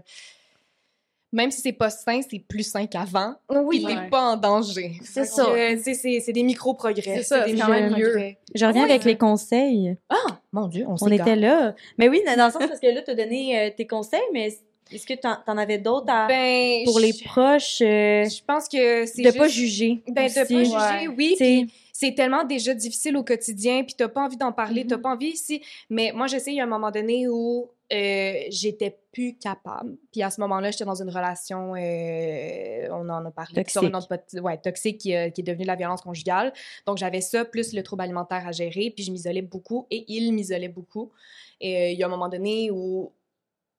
Même si c'est pas sain, c'est plus sain qu'avant. Oui, Puis t'es Ouais. pas en danger. C'est ça. que, C'est c'est- c'est des micro-progrès. C'est ça, des c'est quand même micro-progrès. Je reviens Ouais. avec les conseils. Ah, mon Dieu, on, On était là. Mais oui, dans le sens parce que là, t'as donné euh, tes conseils, mais est-ce que t'en, t'en avais d'autres à- Ben, pour les proches euh, Je pense que c'est de juste... pas juger? Ben, de pas aussi. juger, Ouais. oui. Puis c'est tellement déjà difficile au quotidien, puis t'as pas envie d'en parler, t'as Mhm. pas envie ici. Mais moi, je sais, il y a un moment donné où euh, j'étais plus capable. Puis à ce moment-là, j'étais dans une relation, euh, on en a parlé, Toxique. sur une autre pot- ouais, toxique qui, euh, qui est devenue la violence conjugale. Donc j'avais ça, plus le trouble alimentaire à gérer, puis je m'isolais beaucoup, et il m'isolait beaucoup. Et euh, il y a un moment donné où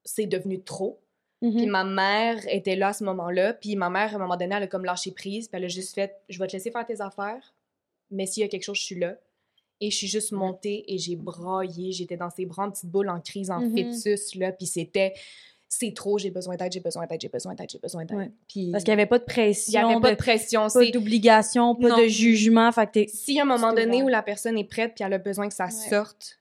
c'est devenu trop. mhm. Puis ma mère était là à ce moment-là. Puis ma mère, à un moment donné, elle a comme lâché prise. Puis elle a juste fait Je vais te laisser faire tes affaires, mais s'il y a quelque chose, je suis là. Et je suis juste montée et j'ai braillé. J'étais dans ces grandes petites boules en crise, en Mhm. fœtus, là. Puis c'était C'est trop, j'ai besoin d'aide, j'ai besoin d'aide, j'ai besoin d'aide, j'ai besoin d'aide. Ouais. Puis Parce qu'il n'y avait pas de il pression, n'y avait pas de de- pression. pas d'obligation, pas Non. de jugement. Fait que y a un moment donné où la personne est prête puis elle a besoin que ça Ouais. sorte,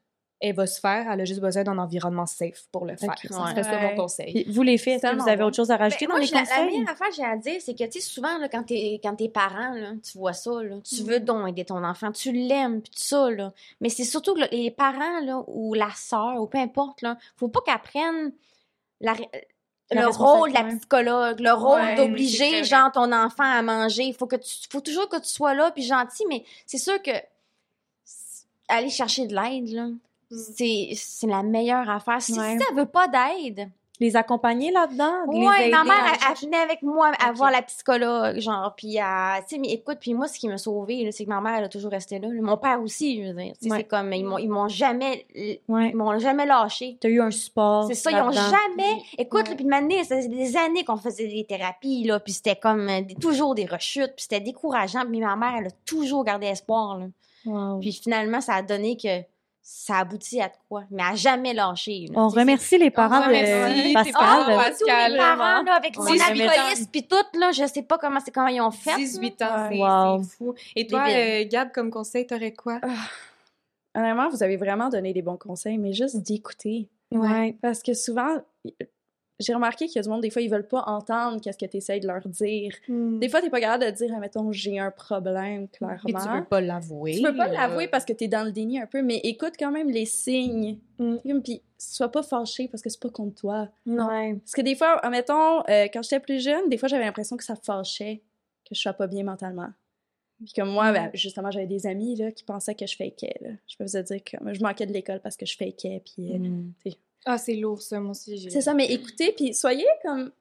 elle va se faire. Elle a juste besoin d'un environnement safe pour le faire. Ça serait ça Ouais. mon conseil. Puis vous, les filles, est-ce que Tellement vous avez bon. autre chose à rajouter Ben, dans moi, les je- la, la conseils? meilleure affaire que j'ai à dire, c'est que, tu sais, souvent, là, quand t'es quand t'es parent, là, tu vois ça, là, tu Mm. veux donc aider ton enfant, tu l'aimes, puis tout ça, là. Mais c'est surtout que là, les parents, là, ou la sœur, ou peu importe, là, faut pas qu'elle prenne la, ré- La le rôle de la psychologue, le rôle Ouais, c'est d'obliger, genre, ton enfant à manger. Faut que tu, faut toujours que tu sois là, puis gentil, mais c'est sûr que aller chercher de l'aide, là, c'est c'est la meilleure affaire. Si, Ouais. si elle veut pas d'aide, Les accompagner là-dedans? de Ouais, ma mère, elle, elle venait avec moi à voir la psychologue, genre, puis à, tu sais, mais écoute, puis moi, ce qui m'a sauvée, c'est que ma mère, elle a toujours resté là. Mon père aussi, je veux dire, Ouais. c'est comme, ils m'ont, ils m'ont jamais, Ouais. ils m'ont jamais lâché. T'as eu un support. C'est ça, ils ont jamais, écoute, Ouais. puis maintenant, ça faisait des années qu'on faisait des thérapies, là, puis c'était comme euh, toujours des rechutes, puis c'était décourageant, puis ma mère, elle a toujours gardé espoir, là. Wow. Puis finalement, ça a donné que ça aboutit à quoi, mais à jamais lâché. là. On remercie les parents On remercie de tes Pascal. parents, Ah, Pascal. tous les parents, là, avec On mon puis tout, là, je sais pas comment c'est comment ils ont fait. là. 18 ans, c'est Wow. c'est fou. Et toi, euh, Gab, comme conseil, t'aurais quoi? Honnêtement, vous avez vraiment donné des bons conseils, mais juste d'écouter. Ouais. Parce que souvent, j'ai remarqué qu'il y a du monde, des fois, ils veulent pas entendre qu'est-ce que tu essaies de leur dire. Des fois, t'es pas capable de dire, mettons, j'ai un problème, clairement. Puis tu veux pas l'avouer. Tu peux pas l'avouer parce que t'es dans le déni un peu, mais écoute quand même les signes. Mm. Puis sois pas fâché parce que c'est pas contre toi. Ouais. Parce que des fois, admettons, euh, quand j'étais plus jeune, des fois j'avais l'impression que ça fâchait que je sois pas bien mentalement. Puis comme moi, ben, justement, j'avais des amis là, qui pensaient que je fakais. Là. Je peux vous dire que je manquais de l'école parce que je fakais. Puis, euh, Mm. Ah, c'est lourd, ça, moi aussi. C'est ça, mais écoutez, puis soyez comme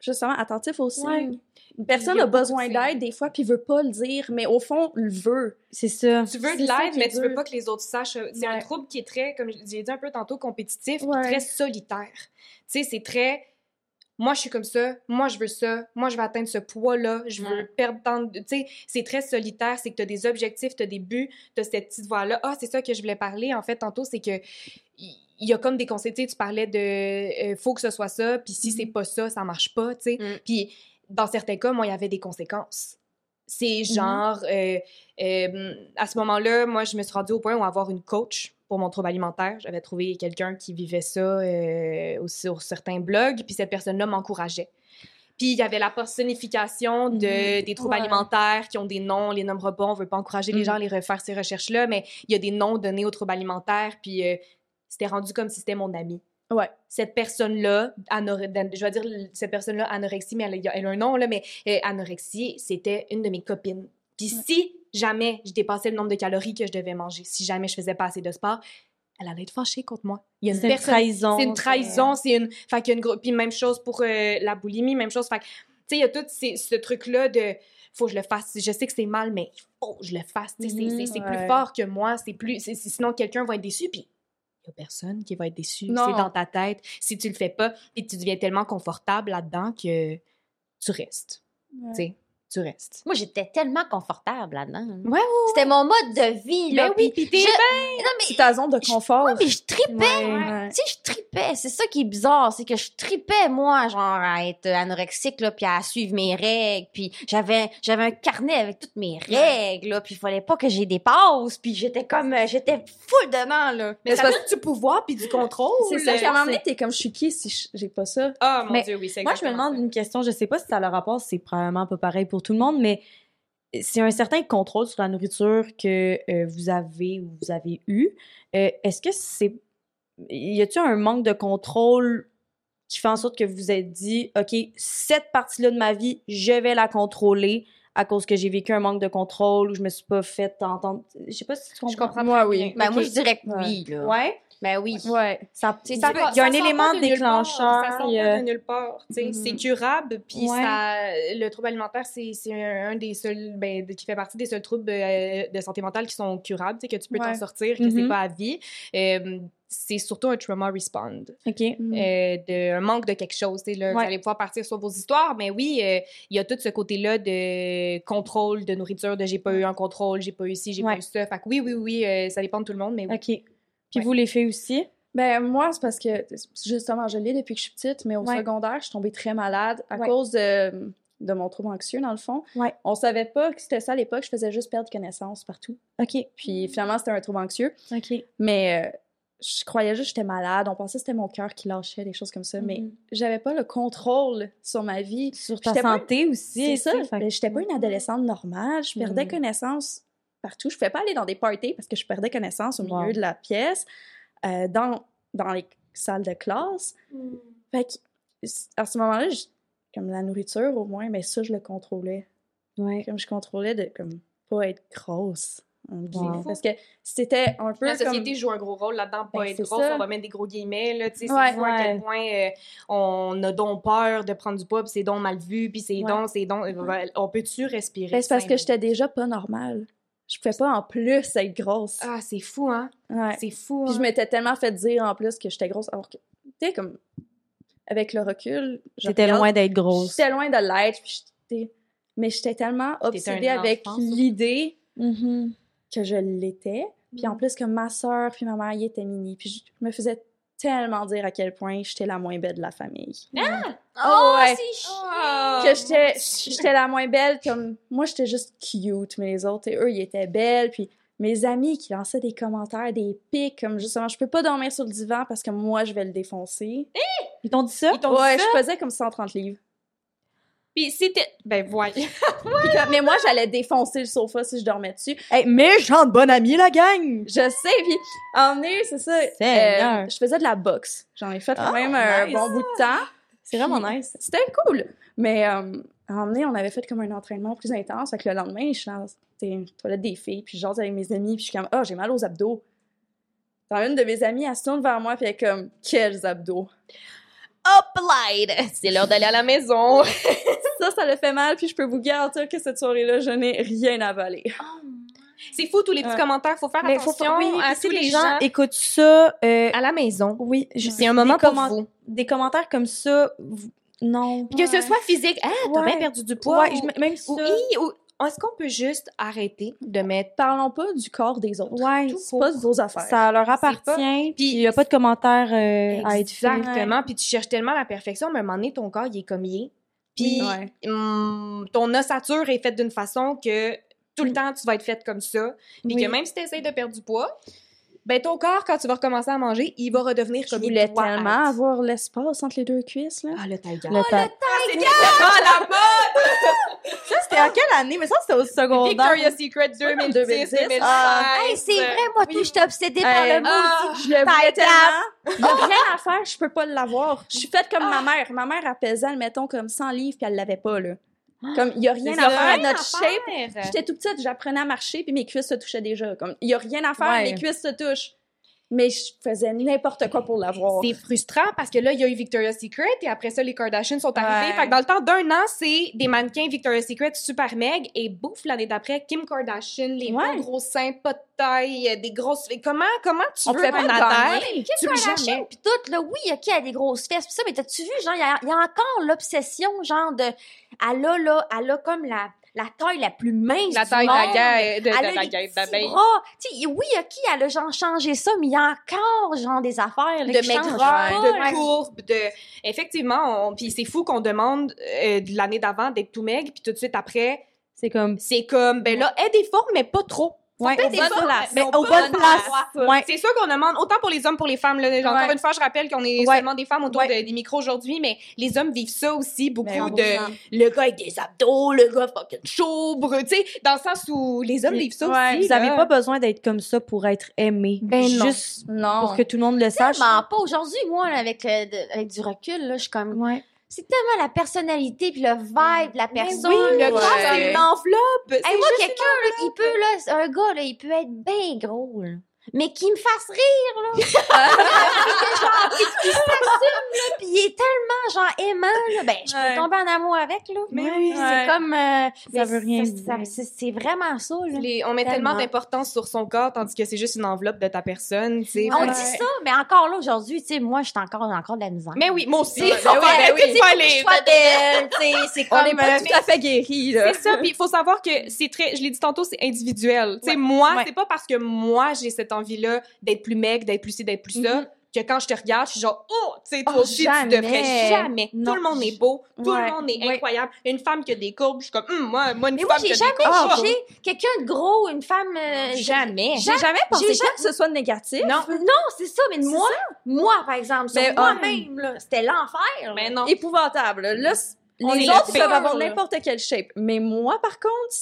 justement attentif aux signes. Ouais. Une personne a besoin d'aide des fois, puis veut pas le dire, mais au fond, le veut. C'est ça. Tu veux de l'aide, mais est tu veux pas que les autres sachent. C'est un trouble qui est très, comme j'ai dit un peu tantôt, compétitif, Ouais. très solitaire. Tu sais, c'est très. Moi, je suis comme ça. Moi, je veux ça. Moi, je veux atteindre ce poids-là. Je veux perdre tant de. Tu sais, c'est très solitaire. C'est que tu as des objectifs, tu as des buts, tu as cette petite voix-là. Ah, c'est ça que je voulais parler, en fait, tantôt, c'est que. Il y a comme des conseils, tu sais, tu parlais de euh, faut que ce soit ça, puis si c'est pas ça, ça marche pas, tu sais. Mm. Puis dans certains cas, moi, il y avait des conséquences. C'est genre, euh, euh, à ce moment-là, moi, je me suis rendue au point où avoir une coach pour mon trouble alimentaire. J'avais trouvé quelqu'un qui vivait ça euh, sur certains blogs, puis cette personne-là m'encourageait. Puis il y avait la personnification de, des troubles Ouais. alimentaires qui ont des noms, les nommera pas, on veut pas encourager les Mhm. gens à les refaire ces recherches-là, mais il y a des noms donnés aux troubles alimentaires, puis euh, c'était rendu comme si c'était mon ami Ouais. cette personne-là, je vais dire cette personne-là, anorexie, mais elle, a- elle a un nom, là, mais euh, anorexie, c'était une de mes copines. Puis si jamais je dépassais le nombre de calories que je devais manger, si jamais je faisais pas assez de sport, elle allait être fâchée contre moi. Il y a une C'est une personne. trahison. C'est une trahison, c'est une. Fait qu'il y a une gro- Puis même chose pour euh, la boulimie, même chose. Fait tu sais, il y a tout ces- ce truc-là de. Faut que je le fasse. Je sais que c'est mal, mais il faut que je le fasse. Sais, c'est- ouais. plus fort que moi. C'est plus. sinon, quelqu'un va être déçu. Puis il a personne qui va être déçu. C'est dans ta tête. Si tu le fais pas, et tu deviens tellement confortable là-dedans que tu restes. Restes. Moi, j'étais tellement confortable là-dedans. Ouais, C'était mon mode de vie, là. Ben oui, puis t'es je- bien. Non, mais C'est ta zone de confort. Ouais, mais je tripais. Ouais. Tu sais, je tripais. C'est ça qui est bizarre. C'est que je tripais, moi, genre, à être anorexique, là, puis à suivre mes règles. Puis j'avais, j'avais un carnet avec toutes mes règles, là, puis il fallait pas que j'ai des pauses. Puis j'étais comme, euh, j'étais full dedans, là. Mais ça donne du pouvoir puis du contrôle. C'est ça, qu'à un moment donné, C'est- t'es comme, je suis qui si je- j'ai pas ça? Ah, mon Mais Dieu, oui, c'est Moi, je me demande ça. une question. Je sais pas si ça a le rapport, c'est probablement pas pareil pour tout le monde, mais c'est un certain contrôle sur la nourriture que euh, vous avez ou vous avez eu. Euh, Est-ce que c'est. Y a-t-il un manque de contrôle qui fait en sorte que vous vous êtes dit, OK, cette partie-là de ma vie, je vais la contrôler à cause que j'ai vécu un manque de contrôle ou je me suis pas fait entendre. Je sais pas si tu comprends. Je comprends Moi, oui. Ben, moi, je dirais que oui, là. Ouais. Ben oui. Ouais. Ça, C'est- ça- ça il y a un élément déclencheur. Ça sort pas a- de nulle part. tu sais. Mhm. C'est curable, puis Ouais. ça, le trouble alimentaire, c'est c'est un, un des seuls, ben, de- qui fait partie des seuls troubles euh, de santé mentale qui sont curables, tu sais, que tu peux t'en sortir, que c'est Mhm. pas à vie. Euh, c'est surtout un trauma respond, OK. euh, de, un manque de quelque chose. tu sais, Là, Vous allez pouvoir partir sur vos histoires, mais oui, euh, il y a tout ce côté-là de contrôle de nourriture, de j'ai pas eu un contrôle, j'ai pas eu ci, j'ai Ouais. pas eu ça. Fait que oui, oui, oui, euh, ça dépend de tout le monde, mais oui. OK. Puis Ouais. vous, les filles aussi? Ben, moi, c'est parce que, justement, je l'ai depuis que je suis petite, mais au Ouais. secondaire, je suis tombée très malade à Ouais. cause de, de mon trouble anxieux, dans le fond. Ouais. On savait pas que c'était ça à l'époque, je faisais juste perdre connaissance partout. OK. Puis finalement, c'était un trouble anxieux. OK. Mais euh, je croyais juste que j'étais malade. On pensait que c'était mon cœur qui lâchait, des choses comme ça. Mais Mhm. j'avais pas le contrôle sur ma vie. Sur ta pas- santé aussi. C'est ça. Mais J'étais pas une adolescente normale. Je perdais Mhm. connaissance partout. Je pouvais pas aller dans des parties parce que je perdais connaissance au milieu Wow. de la pièce, euh, dans, dans les salles de classe. Fait que, à ce moment-là, je- comme la nourriture au moins, mais ça, je le contrôlais. Ouais. Comme je contrôlais de comme pas être grosse. Wow. Parce que c'était un peu La comme... société joue un gros rôle là-dedans, pas Ben, être grosse, ça. on va mettre des gros guillemets, là, tu sais, c'est Ouais. à quel point euh, on a donc peur de prendre du poids, puis c'est donc mal vu, puis c'est Ouais. donc, c'est donc, on peut-tu respirer? Ben, c'est parce que j'étais déjà pas normale. Je pouvais pas en plus être grosse. Ah, c'est fou, hein? Ouais. C'est fou, Puis hein? je m'étais tellement fait dire en plus que j'étais grosse, alors que, tu sais, comme, avec le recul, J'étais loin d'être grosse. J'étais loin de l'être, puis j'étais- mais j'étais tellement obsédée avec l'idée Mhm. que je l'étais. Puis en plus, que ma soeur puis ma mère, ils étaient mini. Puis je me faisais tellement dire à quel point j'étais la moins belle de la famille. Oh, ouais. c'est chiant. Ah! que j'étais j'étais la moins belle comme moi j'étais juste cute mais les autres et eux ils étaient belles puis mes amis qui lançaient des commentaires des pics comme justement je peux pas dormir sur le divan parce que moi je vais le défoncer Ils t'ont dit ça? Ils t'ont dit ouais ça? je pesais comme 130 livres Puis c'était... Ben, voyons. <laughs> Que- mais moi j'allais défoncer le sofa si je dormais dessus Hey, méchante bonne amie, la gang! je sais puis en est c'est ça euh, je faisais de la boxe j'en ai fait quand Ah, même un nice. bon bout de temps C'est vraiment nice. C'était cool. Mais euh, un moment donné, on avait fait comme un entraînement plus intense. Fait que le lendemain, je suis dans les toilettes des filles, puis je jase avec mes amis, puis je suis comme « Ah, j'ai mal aux abdos. » Dans une de mes amies, elle se tourne vers moi, puis elle est comme « Quels abdos? Uplight! C'est l'heure d'aller à la maison. <laughs> » Ça, ça le fait mal, puis je peux vous garantir que cette soirée-là, je n'ai rien avalé. C'est fou, tous les petits Ouais. commentaires. Faut faire Mais faut attention oui, à si tous les gens écoutent ça, euh, à la maison. oui, C'est un moment pour vous. Des commentaires comme ça, vous- non. Puis que ce soit physique, ah, t'as Ouais. bien perdu du poids. Ouais, ou- même ça. ou, hi, ou- est-ce qu'on peut juste arrêter de mettre Parlons pas du corps des autres. Ouais, C'est pas de vos affaires. ça leur pas- appartient. Puis il y a pas de commentaires euh, à être fait. Exactement. Puis tu cherches tellement la perfection, mais à un moment donné, ton corps, il est comme il est. Puis Ouais. hum, ton ossature est faite d'une façon que tout le temps, tu vas être faite comme ça. Puis Oui. que même si tu essaies de perdre du poids, ben ton corps, quand tu vas recommencer à manger, il va redevenir Je comme il voulais doit tellement être. avoir l'espace entre les deux cuisses, là. Ah, le tiger. Le ta- c'est tellement à la mode! <laughs> Ça, c'était en quelle année? Mais ça, c'était au secondaire. Victoria's Secret 2010, 2010. 2015. Ah. Hey, c'est vrai, moi, tout, j'étais obsédée par le mot ah, aussi. Je le voulais Taille tellement. Il y a rien à faire, je peux pas l'avoir. Je suis faite comme ma mère. Ma mère, elle pesait, mettons, comme 100 livres, puis elle l'avait pas, là. Comme, il y a rien à faire Rien notre shape. J'étais toute petite, j'apprenais à marcher, puis mes cuisses se touchaient déjà. Comme, il y a rien à faire, Ouais. mes cuisses se touchent. Mais je faisais n'importe quoi pour l'avoir. C'est frustrant parce que là, il y a eu Victoria's Secret et après ça, les Kardashians sont arrivés. Ouais. Fait que dans le temps d'un an, c'est des mannequins Victoria's Secret super meg et bouffe l'année d'après, Kim Kardashian, les Ouais. gros seins, pas de taille, des grosses. Comment, comment tu On veux adhère? gagner? Le Kardashian pis tout, là, oui, OK, elle a des grosses fesses pis ça, mais t'as-tu vu, genre, il y y a encore l'obsession, genre, de, elle a, là, elle a comme la, la taille la plus mince La du taille de monde. la gueule, de, Elle de a la petits d'abeille. bras. Tu sais, oui, OK, elle a genre changé ça, mais il y a encore, genre, des affaires, là, de maigreur, de courbe, de effectivement, on... puis c'est fou qu'on demande euh, de l'année d'avant d'être tout maigre, puis tout de suite après, C'est comme. c'est comme ben là, aie des formes mais pas trop. Ouais, Fais au des bonne formes, place. mais aux bonnes bonne places. place. Ouais. C'est sûr qu'on demande autant pour les hommes pour les femmes là, encore Ouais. une fois je rappelle qu'on est Ouais. seulement des femmes autour Ouais. de- des micros aujourd'hui mais les hommes vivent ça aussi beaucoup Ben, de le gars avec des abdos, le gars fucking chaud, tu sais dans le sens où les hommes vivent ça ouais, aussi. Vous avez là. pas besoin d'être comme ça pour être aimé. Ben non. Juste Non. pour que tout le monde le sache. Pas. Aujourd'hui, moi, avec, le- de- avec du recul, là, je suis comme, Ouais. C'est tellement la personnalité puis le vibe de la personne. oui, le Ouais. corps c'est une enveloppe. Hey, moi, quelqu'un, là, il peut, là, un gars, là, il peut être bien gros, là. Mais qui me fasse rire, là. <laughs> genre, qui, qui s'assume, là, pis il est tellement, genre, aimant, là. Ben, je peux Ouais. tomber en amour avec, là. Mais oui. C'est Ouais. comme, euh, mais veut rien ça- ça- dire. C'est vraiment ça, là. Les- on met tellement, Tellement. d'importance sur son corps tandis que c'est juste une enveloppe de ta personne, tu sais. On dit ça, mais encore là, aujourd'hui, tu sais, moi, je suis encore, encore de la misère. Mais oui, moi aussi. Ben oui, faire- ben oui. sois belle, tu sais, c'est On comme... n'est pas euh, tout à fait guéris, là. C'est ça, puis il <laughs> faut savoir que c'est très, je l'ai dit tantôt, c'est individuel. Tu sais, moi, c'est pas parce que moi j'ai cette envie-là d'être plus maigre, d'être plus ci, d'être plus ça, Mhm. que quand je te regarde, je suis genre, oh, tu sais, toi Oh, aussi, tu jamais. devrais jamais. Non. Tout le monde est beau, tout Ouais. le monde est Ouais. incroyable. Une femme qui a des courbes, je suis comme, Hum, moi, moi, une Mais moi, femme qui j'ai a jamais des courbes. jugé quelqu'un de gros, une femme. euh, Jamais. J'ai jamais pensé j'ai pas que ce soit négatif. Non. Non, c'est ça, mais moi, moi, par exemple, sur Mais, moi-même, là, c'était l'enfer. Mais non. Épouvantable. Là, les autres peuvent avoir n'importe quelle shape. Mais moi, par contre,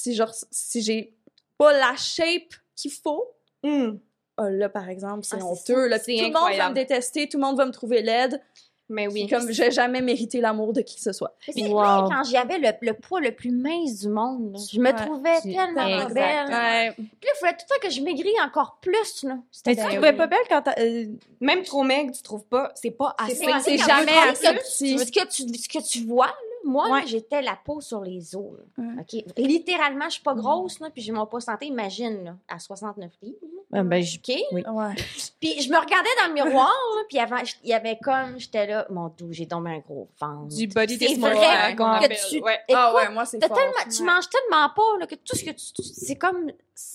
si j'ai pas la shape qu'il faut, Hum. Oh là, par exemple, c'est Ah, honteux. Là, tout le monde va me détester, tout le monde va me trouver laide. Mais oui. Comme j'ai jamais mérité l'amour de qui que ce soit. Mais c'est Wow. vrai, quand j'avais le, le poids le plus mince du monde, là, je me Ouais. trouvais tellement exact. belle. Ouais. Puis là, il fallait tout le temps que je maigris encore plus. Là. Mais C'était tu trouvais pas belle quand euh, Même trop maigre, tu trouves pas, c'est pas assez. C'est jamais assez ce petit. Ce que tu, ce que tu vois, là, moi, Ouais. j'étais la peau sur les os. là. Littéralement, je suis pas grosse, là, puis j'ai mon poids santé, imagine, là, à 69 livres. Euh, ben, je- OK? Ouais. <laughs> Puis je me regardais dans le miroir, là, puis il y avait- il y avait comme, j'étais là, mon doux, j'ai tombé un gros ventre. Du body C'est vrai qu'on que tu- Ouais. Ah ouais, moi, c'est T'as fort. tellement, tu manges tellement pas là, que tout ce que tu, tu- c'est comme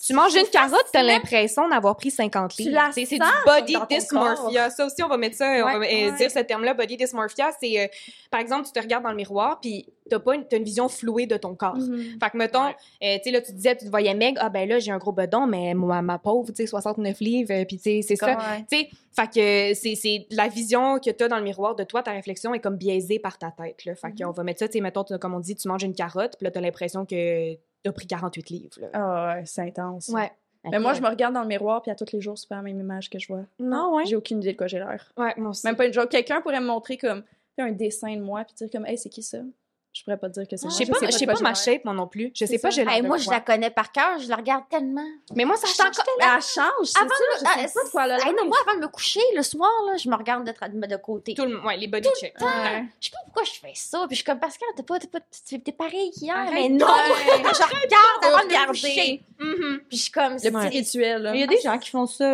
Tu manges une carotte, t'as l'impression d'avoir pris 50 Tu livres. C'est du body dysmorphia. Ça aussi, on va mettre ça, on va Ouais, euh, ouais. dire ce terme-là, body dysmorphia. C'est, euh, par exemple, tu te regardes dans le miroir, puis t'as pas une, t'as une vision flouée de ton corps. Mhm. Fait que, mettons, Ouais. euh, tu sais, là, tu disais, tu te voyais maigre, ah ben là, j'ai un gros bedon, mais moi, ma pauvre, tu sais, 69 livres, puis tu sais, c'est ça. Ouais. Tu sais, fait que c'est, c'est la vision que tu as dans le miroir de toi, ta réflexion est comme biaisée par ta tête, là. Fait Mhm. qu'on va mettre ça, tu sais, mettons, t'as- comme on dit, tu manges une carotte, puis là, t'as l'impression que t'as pris 48 livres, là. Ah ouais, c'est intense. Ouais. Mais moi, je me regarde dans le miroir, puis à tous les jours, c'est pas la même image que je vois. Non, ouais. J'ai aucune idée de quoi j'ai l'air. Ouais, moi aussi. Même pas une joke. Quelqu'un pourrait me montrer comme un dessin de moi, puis dire comme, hey, c'est qui ça? Je pourrais pas te dire que c'est Je moi. sais pas, je de sais pas ma shape, moi non plus. Je sais pas, ça. l'air Hey, moi, je la connais par cœur, je la regarde tellement. Mais moi, ça Je change Mais elle change, c'est Avant ça? de- Je sais ah, pas de quoi Hey, non, l'air. moi, avant de me coucher le soir, là, je me regarde de, de côté. Tout le, ouais, les body checks. Ouais. Je sais pas pourquoi je fais ça. Puis je suis comme, Pascal, t'es pas, t'es pas, t'es pareil qu'hier. Arrête Mais non! <laughs> je regarde avant de me coucher. Mhm. Puis je suis comme, Le petit rituel, là. Il y a des gens qui font ça.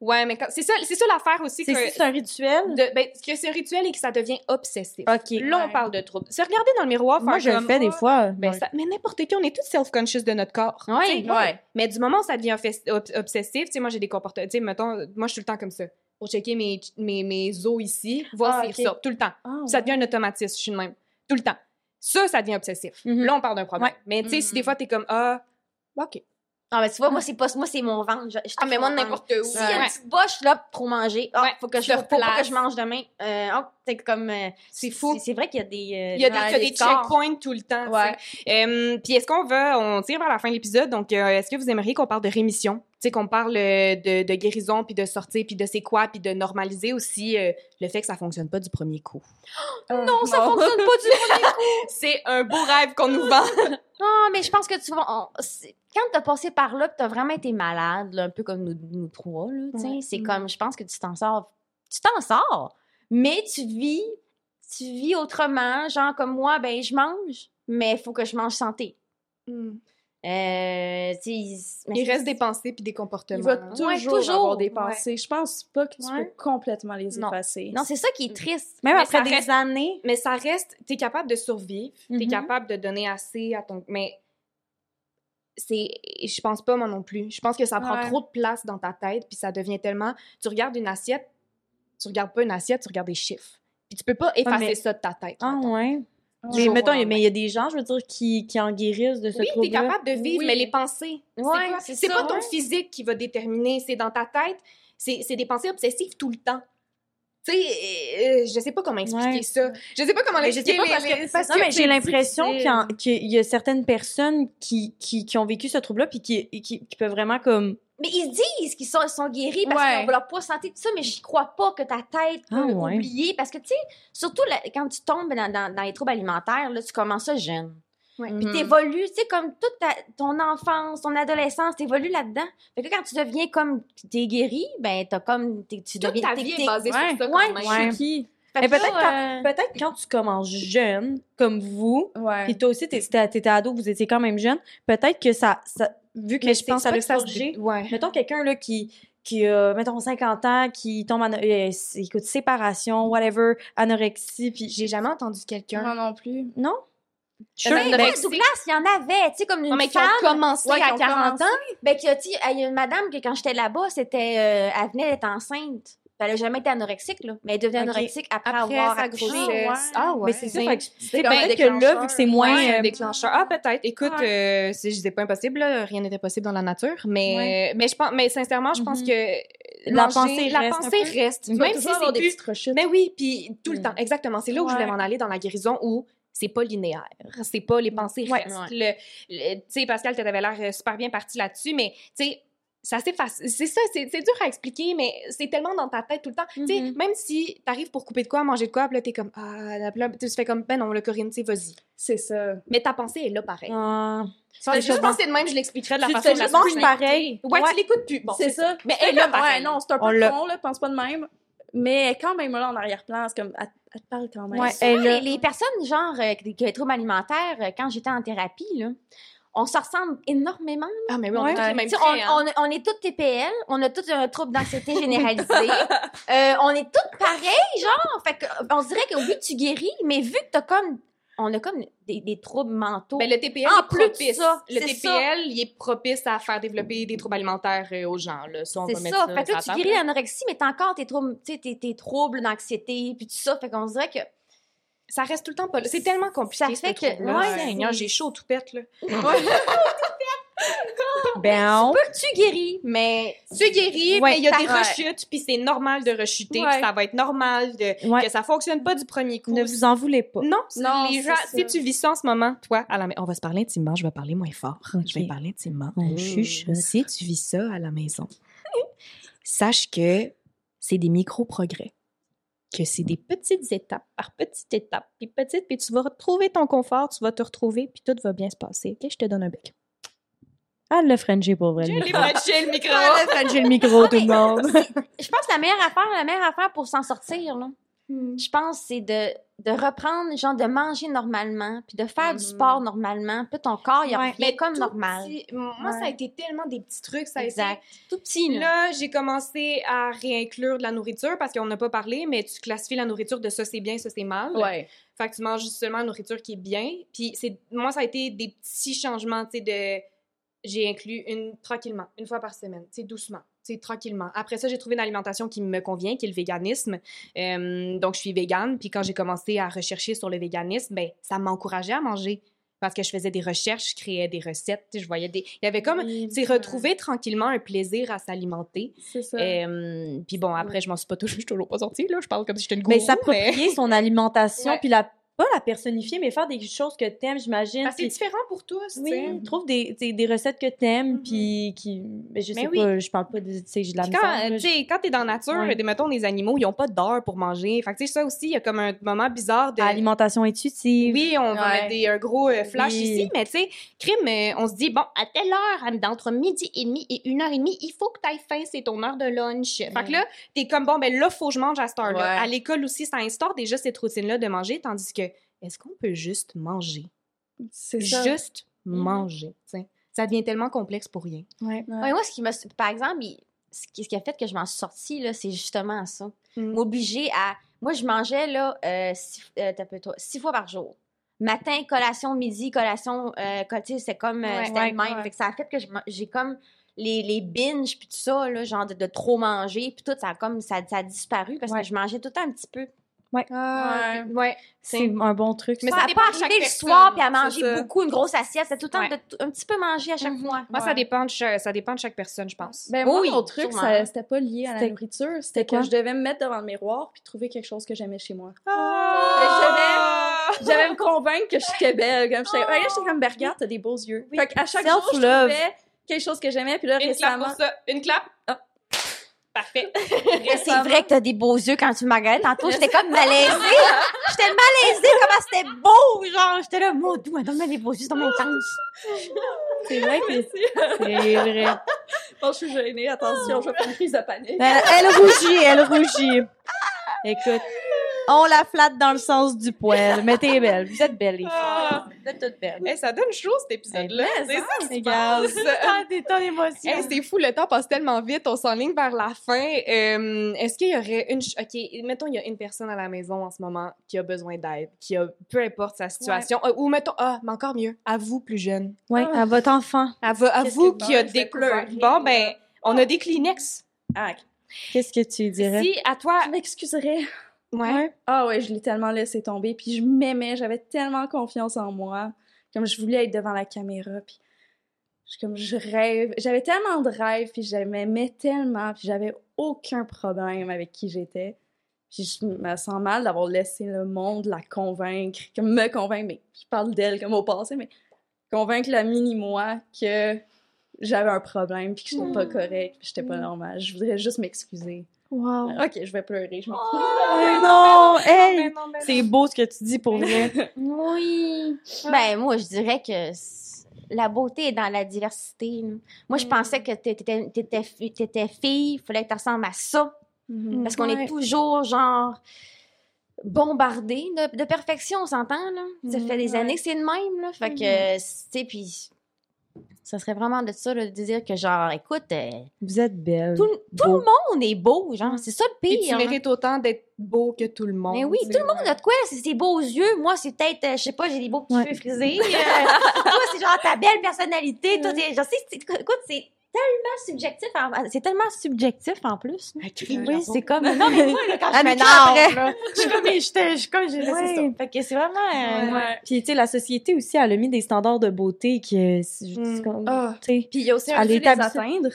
Ouais, mais quand- c'est ça, c'est ça l'affaire aussi. C'est que, c'est un rituel? de- ben, que c'est un rituel et que ça devient obsessif. OK. Là, on Ouais. parle de trouble. Se regarder dans le miroir, Moi, je le fais des Ah, fois. Ben, Ouais. ça- mais n'importe qui, on est tous self-conscious de notre corps. Ouais. Ouais. Mais du moment où ça devient obsessif, tu sais, moi, j'ai des comportements. Tu sais, mettons, moi, je suis tout le temps comme ça. Pour checker mes, mes, mes os ici, voir Ah, s'ils ok. ressortent. Tout le temps. Ah, Ça ouais. devient un automatisme, je suis de même. Tout le temps. Ça, ça devient obsessif. Mhm. Là, on parle d'un problème. Ouais. Mais tu sais, si des Mhm. fois, t'es comme, ah, OK. Ah, mais tu vois, moi, c'est pas, moi, c'est mon ventre. Je, je Ah, mais moi, n'importe où. S'il y a une petite boche, là, pour manger. Ouais, faut que je, faut, faut pas que je mange demain. Euh, oh, c'est comme, euh, C'est fou. C'est vrai qu'il y a des, euh, Il y a des, des checkpoints tout le temps. Ouais. Puis est-ce qu'on va, on tire vers la fin de l'épisode, donc est-ce que vous aimeriez qu'on parle de rémission? Tu sais, qu'on parle euh, de, de guérison, puis de sortir, puis de c'est quoi, puis de normaliser aussi euh, le fait que ça fonctionne pas du premier coup. <gasps> Non, ça fonctionne pas du tout. <laughs> C'est un beau rêve qu'on nous vend. <laughs> Non, mais je pense que tu vas. on- quand t'as passé par là, que t'as vraiment été malade, là, un peu comme nous, nous trois, là, tu sais, Ouais. c'est Mm. comme, je pense que tu t'en sors. Tu t'en sors, mais tu vis, tu vis autrement. Genre comme moi, ben je mange, mais il faut que je mange santé. Euh, tu Il reste des pensées puis des comportements. Il va hein. toujours, Ouais, toujours. avoir des pensées. Je pense pas que tu Ouais. peux complètement les Non. effacer. Non, c'est ça qui est triste. Même Mais après des reste- années. Mais ça reste, t'es capable de survivre, t'es Mhm. capable de donner assez à ton... Mais c'est... Je pense pas, moi non plus. Je pense que ça prend Ouais. trop de place dans ta tête, puis ça devient tellement... Tu regardes une assiette, tu regardes pas une assiette, tu regardes des chiffres. Puis tu peux pas effacer mais- ça de ta tête. Ah ouais. Mais mettons, il y a- lendemain. mais il y a des gens, je veux dire, qui, qui en guérissent de ce Oui, t'es trouble-là. capable de vivre, Oui. mais les pensées, c'est Ouais, c'est pas ton physique qui va déterminer, c'est dans ta tête, c'est des pensées obsessives tout le temps. Tu sais, euh, je sais pas comment expliquer Ouais. ça. Je sais pas comment l'expliquer. parce que, parce que j'ai l'impression qu'il y, qu'il y a certaines personnes qui, qui, qui ont vécu ce trouble-là puis qui, qui, qui peuvent vraiment comme Mais ils disent qu'ils sont, ils sont guéris parce Ouais. qu'ils ont leur poids santé, tout ça, mais je crois pas que ta tête peut Ah, ouais. oublier. Parce que, tu sais, surtout là, quand tu tombes dans, dans- dans les troubles alimentaires, là, tu commences ça jeune. Ouais. Mhm. Puis t'évolues, tu sais, comme toute ta- ton enfance, ton adolescence, t'évolues là-dedans. Fait que quand tu deviens comme, t'es guéri, ben t'as comme, t'es- tu Toute deviens... ta vie est basée Ouais. sur ça Ouais. quand même. Ouais. Je suis qui? Mais peut-être là, euh, peut-être quand tu commences jeune, comme vous, Ouais. puis toi aussi, t'étais t'étais ado, vous étiez quand même jeune, peut-être que ça, ça vu que Mais je pense ça pas que ça se Ouais. Mettons quelqu'un là qui qui a mettons 50 ans, qui tombe en euh, écoute séparation, whatever, anorexie puis J'ai jamais entendu quelqu'un. Moi non plus. non? Je Ben, suis ouais, anorexie. Douglas, il y en avait, tu sais, comme une Non, mais qui ont femme. commencé Ouais, à ont 40 ans. Ben, qui a, il y a une madame que quand j'étais là-bas, c'était, euh, elle venait d'être enceinte. Ben, elle a jamais été anorexique, là. Mais elle est devenue Ok. anorexique après, Après avoir accouché. Ah ouais. Mais c'est ça, Ben, fait c'est peut-être que là, vu que c'est moins... Ouais, un euh, déclencheur. Ah, peut-être. Écoute, euh, c'est- je disais pas impossible, là, rien n'était possible dans la nature, mais, mais, je pense, mais sincèrement, je pense Mhm. que La pensée la reste pensée reste. Même si c'est des petites rechutes. Mais oui, puis tout le Mm. temps, exactement. C'est là où je voulais m'en aller dans la guérison où c'est pas linéaire. C'est pas les pensées Ouais. restent. Le- le- tu sais, Pascal, tu avais l'air euh, super bien parti là-dessus, mais tu sais, c'est assez facile. C'est ça, c'est dur à expliquer, mais c'est tellement dans ta tête tout le temps. Tu sais, Mhm. même si t'arrives pour couper de quoi, manger de quoi, puis là, t'es comme, ah, là, là, tu fais comme, ben non, le Corinne, tu sais, vas-y. C'est ça. Mais ta pensée est là pareil. Ah. Je je pense que c'est de même, je l'expliquerais de la Tu façon mange simple. pareil. Ouais, Ouais. tu l'écoutes plus. Bon, c'est ça. Mais elle est là pareil. ouais, non, c'est un On peu l'a. con, là, pense pas de même. Mais quand même là en arrière-plan, c'est comme, elle, elle te parle quand même. Ouais, Souvent, elle les, les personnes, genre, euh, qui qui ont des troubles alimentaires, euh, quand j'étais en thérapie, là, on se ressemble énormément. Ah, mais oui, on Ouais. a tous traits, hein. on, est toutes TPL, on a tous un trouble d'anxiété généralisée. <laughs> Euh, on est toutes pareilles, genre. Fait que, on se dirait que oui, tu guéris, mais vu que t'as comme. On a comme des, des troubles mentaux. Ben, le TPL En est plus propice. ça, le TPL, il est propice à faire développer des troubles alimentaires euh, aux gens. Là. Ça, on c'est ça. ça. Fait que tu guéris l'anorexie, mais t'as encore tes troubles, tes, tes troubles d'anxiété, puis tout ça. Fait qu'on se dirait que. Ça reste tout le temps pas là. C'est tellement compliqué. Ça fait que- ouais, j'ai chaud tout pète, là. <laughs> <laughs> Ben, Tu guéris, mais. Tu guéris, Ouais, mais il y a des rechutes, puis c'est normal de rechuter, Ouais. puis ça va être normal de, Ouais. que ça fonctionne pas du premier coup. ne vous en voulez pas. Non, Non, les c'est gens, si tu vis ça en ce moment, toi, à la maison, on va se parler intimement, je vais parler moins fort. Je vais parler intimement. On chuchote. Si tu vis ça à la maison, <laughs> sache que c'est des micro-progrès. Que c'est des petites étapes, par petites étapes, puis petites, puis tu vas retrouver ton confort, tu vas te retrouver, puis tout va bien se passer. OK, je te donne un bec. Ah, le Frenchie, pour vrai. J'ai le le micro. Ah, le Frenchie, le micro, tout le monde. Je pense que la meilleure affaire, la meilleure affaire pour s'en sortir, là, je pense, c'est de, de reprendre, genre, de manger normalement, puis de faire du Mhm. sport normalement, puis ton corps, il Ouais. revient comme normal. petit- Moi, ça a été tellement des petits trucs. Ça a été. Tout petit, là. Là, j'ai commencé à réinclure de la nourriture parce qu'on n'a pas parlé, mais tu classifies la nourriture de ça c'est bien, ça c'est mal. Ouais. Fait que tu manges seulement la nourriture qui est bien. Puis c'est moi ça a été des petits changements, tu sais de j'ai inclus une tranquillement, une fois par semaine, tu sais doucement, tranquillement. Après ça, j'ai trouvé une alimentation qui me convient, qui est le véganisme. Euh, donc je suis végane, puis quand j'ai commencé à rechercher sur le véganisme, ben ça m'encourageait à manger parce que je faisais des recherches, je créais des recettes, tu je voyais des il y avait comme Oui, c'est retrouver tranquillement un plaisir à s'alimenter. C'est ça. Euh, puis bon, après, je m'en suis pas <laughs> toujours, je suis toujours pas sortie, là. Je parle comme si j'étais une gourou, Mais s'approprier son alimentation, Ouais. puis la, pas la personnifier, mais faire des choses que t'aimes, j'imagine. Parce que c'est différent pour tous, tu Oui, sais. trouve des, des, recettes que t'aimes, Mhm. puis qui. Mais je Mais sais oui. pas, je parle pas de. Tu sais, j'ai de la Puis quand, là, tu sais, quand t'es dans la nature, Ouais. des, mettons, les animaux, ils ont pas d'heure pour manger. Fait que, tu sais, ça aussi, il y a comme un moment bizarre de... Alimentation intuitive. Oui, on va Ouais. mettre des, un gros euh, flash Oui. ici, mais tu sais, crime, euh, on se dit, bon, à telle heure, d'entre midi et demi et une heure et demie, il faut que t'ailles faim, c'est ton heure de lunch. Fait que là, t'es comme, bon, ben là, faut que je mange à cette heure-là. À l'école aussi, ça instaure déjà cette routine-là de manger, tandis que, est-ce qu'on peut juste manger? C'est ça. Juste manger, tu sais. Ça devient tellement complexe pour rien. Ouais. Ouais. Ouais, moi, ce qui m'a, par exemple, il- ce qui, ce qui a fait que je m'en suis sortie, là, c'est justement ça. Mm. M'obliger à. Moi, je mangeais, là, euh, six, euh, toi, six fois par jour. Matin, collation, midi, collation, euh, co- tu sais, c'est comme. euh, Ouais, c'était ouais, le même. ouais. Fait que ça a fait que j'ai comme. Les, les binges, puis tout ça, là, genre de, de trop manger, puis tout, ça a comme. Ça, ça a disparu parce Ouais. que je mangeais tout le temps un petit peu. Ouais. ouais. C'est un bon truc. Mais ça. n'a dépend pas arrivé le soir, puis à c'est manger beaucoup, une grosse assiette. C'était tout le temps Ouais. de t- un petit peu manger à chaque Mhm. fois. Moi, ça dépend, de chaque, ça dépend de chaque personne, je pense. Ben, moi, Oui, mon truc, c'était pas lié à la nourriture. C'était que je devais me mettre devant le miroir puis trouver quelque chose que j'aimais chez moi. Ah! Je devais me convaincre que j'étais belle. Comme j'étais, j'étais comme, ben, regarde, t'as des beaux yeux. Oui. Fait qu'à chaque jour, je trouvais quelque chose que j'aimais. Puis là, Une clap récemment... pour ça. Une clap? Ah. Parfait. <laughs> C'est vrai que t'as des beaux yeux quand tu me regardais. Tantôt, j'étais comme malaisée. J'étais malaisée, comment c'était beau, genre. J'étais là, mon doux, donne-moi des beaux yeux, dans mon <laughs> intense. C'est vrai que <laughs> c'est vrai. Bon, je suis gênée. Attention, je vais faire une crise de panique. Elle, elle rougit, elle rougit. Écoute, on la flatte dans le sens du poil. Mais t'es belle. Vous êtes belles, les filles. Ah. Vous êtes toutes belles. Eh, ça donne chaud, cet épisode-là. Mais, C'est hein, ça qui se <laughs> des émotion. Hey, c'est fou, le temps passe tellement vite, on s'enligne vers la fin. Euh, Est-ce qu'il y aurait une... OK, mettons, il y a une personne à la maison en ce moment qui a besoin d'aide, qui a, peu importe sa situation, euh, ou mettons, ah, mais encore mieux, à vous, plus jeune. Ouais, à votre enfant. À, vo- à Qu'est-ce vous qui a bon, vais découvert. Bon, ben, on a des Kleenex. Ah, ok. Qu'est-ce que tu dirais? Si, à toi... Je m'excuserais. Ouais. Ah ouais, je l'ai tellement laissé tomber. Puis je m'aimais, j'avais tellement confiance en moi. Comme je voulais être devant la caméra. Puis je, comme je rêve. J'avais tellement de rêves. Puis je m'aimais tellement. Puis j'avais aucun problème avec qui j'étais. Puis je me sens mal d'avoir laissé le monde la convaincre. Comme me convaincre. Mais je parle d'elle comme au passé. Mais convaincre la mini-moi que j'avais un problème. Puis que j'étais pas correcte. Puis j'étais pas normale. Je voudrais juste m'excuser. Wow. Ok, je vais pleurer. Je m'excuse. Oh, non! Hey! Non, C'est beau ce que tu dis pour vrai. <laughs> Oui. Ben, moi, je dirais que la beauté est dans la diversité. là. Moi, je Mm. pensais que t'étais, t'étais, t'étais fille, il fallait que tu ressembles à ça. Mhm. Parce qu'on Ouais. est toujours, genre, bombardé de, de perfection, on s'entend, là. Ça Mhm, fait des années que c'est le même, là. Fait que, tu sais, puis ça serait vraiment de ça, là, de dire que, genre, écoute, euh, Vous êtes belle. tout, tout le monde est beau, genre, c'est ça le pire. tu là. mérites autant d'être beau que tout le monde. Mais oui, tout le monde a de quoi, c'est ses beaux yeux. Moi, c'est peut-être, euh, je sais pas, j'ai des beaux petits Ouais. cheveux frisés. Euh, <laughs> toi, c'est genre ta belle personnalité. Toi, t'es- je sais, c'est- écoute, c'est tellement subjectif. en- C'est tellement subjectif en plus. Oui, c'est comme. Non, mais moi, là, quand je m'énerve, après. là, je suis comme, j'étais- je suis comme, je ça. Fait que c'est vraiment. euh, Ouais. Puis, tu sais, la société aussi, elle a mis des standards de beauté qui. c'est- Mm. comme- Ah. tu sais, Puis il y a aussi un est les atteindre.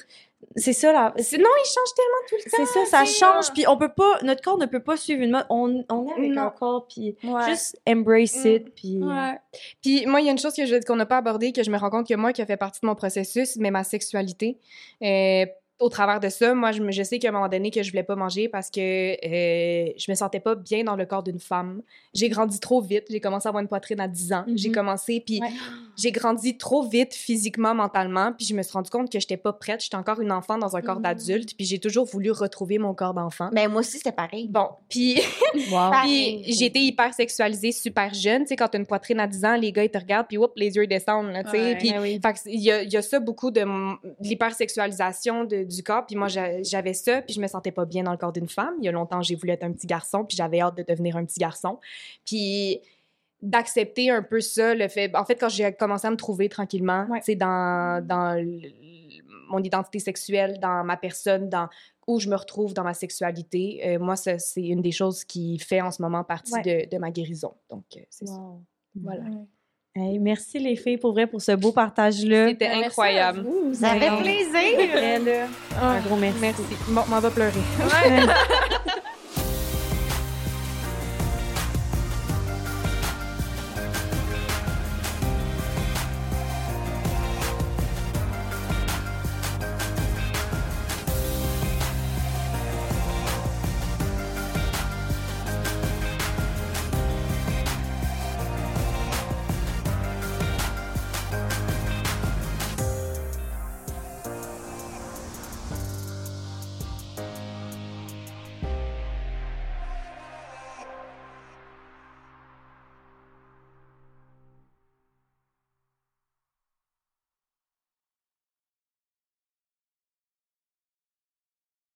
C'est ça, là. Non, il change tellement tout le temps. C'est ça, ça change. Puis, on peut pas. Notre corps ne peut pas suivre une mode. On, on est avec Non. un corps, puis Ouais. juste embrace Mm. it. Puis. Ouais. Puis moi, il y a une chose que je- qu'on n'a pas abordée, que je me rends compte que moi, qui a fait partie de mon processus, mais ma sexualité. Euh, au travers de ça, moi, je, sais qu'à un moment donné, que je voulais pas manger parce que euh, je me sentais pas bien dans le corps d'une femme. J'ai grandi trop vite. J'ai commencé à avoir une poitrine à 10 ans. Mhm. J'ai commencé, puis Ouais. j'ai grandi trop vite physiquement, mentalement, puis je me suis rendu compte que j'étais pas prête. J'étais encore une enfant dans un corps Mhm. d'adulte, puis j'ai toujours voulu retrouver mon corps d'enfant. Ben, moi aussi, c'était pareil. Bon, puis <laughs> Wow. Puis j'ai été hyper sexualisée super jeune, tu sais quand t'as une poitrine à 10 ans, les gars ils te regardent puis whoop les yeux descendent tu sais. Ouais. Puis Ben oui. il y a, y a ça beaucoup de l'hypersexualisation de- du corps, puis moi j'a- j'avais ça, puis je me sentais pas bien dans le corps d'une femme. Il y a longtemps, j'ai voulu être un petit garçon, puis j'avais hâte de devenir un petit garçon. Puis d'accepter un peu ça, le fait en fait quand j'ai commencé à me trouver tranquillement, Ouais. tu sais dans dans mon identité sexuelle, dans ma personne, dans où je me retrouve dans ma sexualité. Euh, moi, ça, c'est une des choses qui fait en ce moment partie Ouais. de, de ma guérison. Donc, euh, c'est ça. Wow. Voilà. Hey, merci les filles pour vrai pour ce beau partage-là. C'était à incroyable. vous. Ça fait Ouais. plaisir. Vrai, là. Un gros merci. Merci. Bon, m'en va pleurer. <laughs>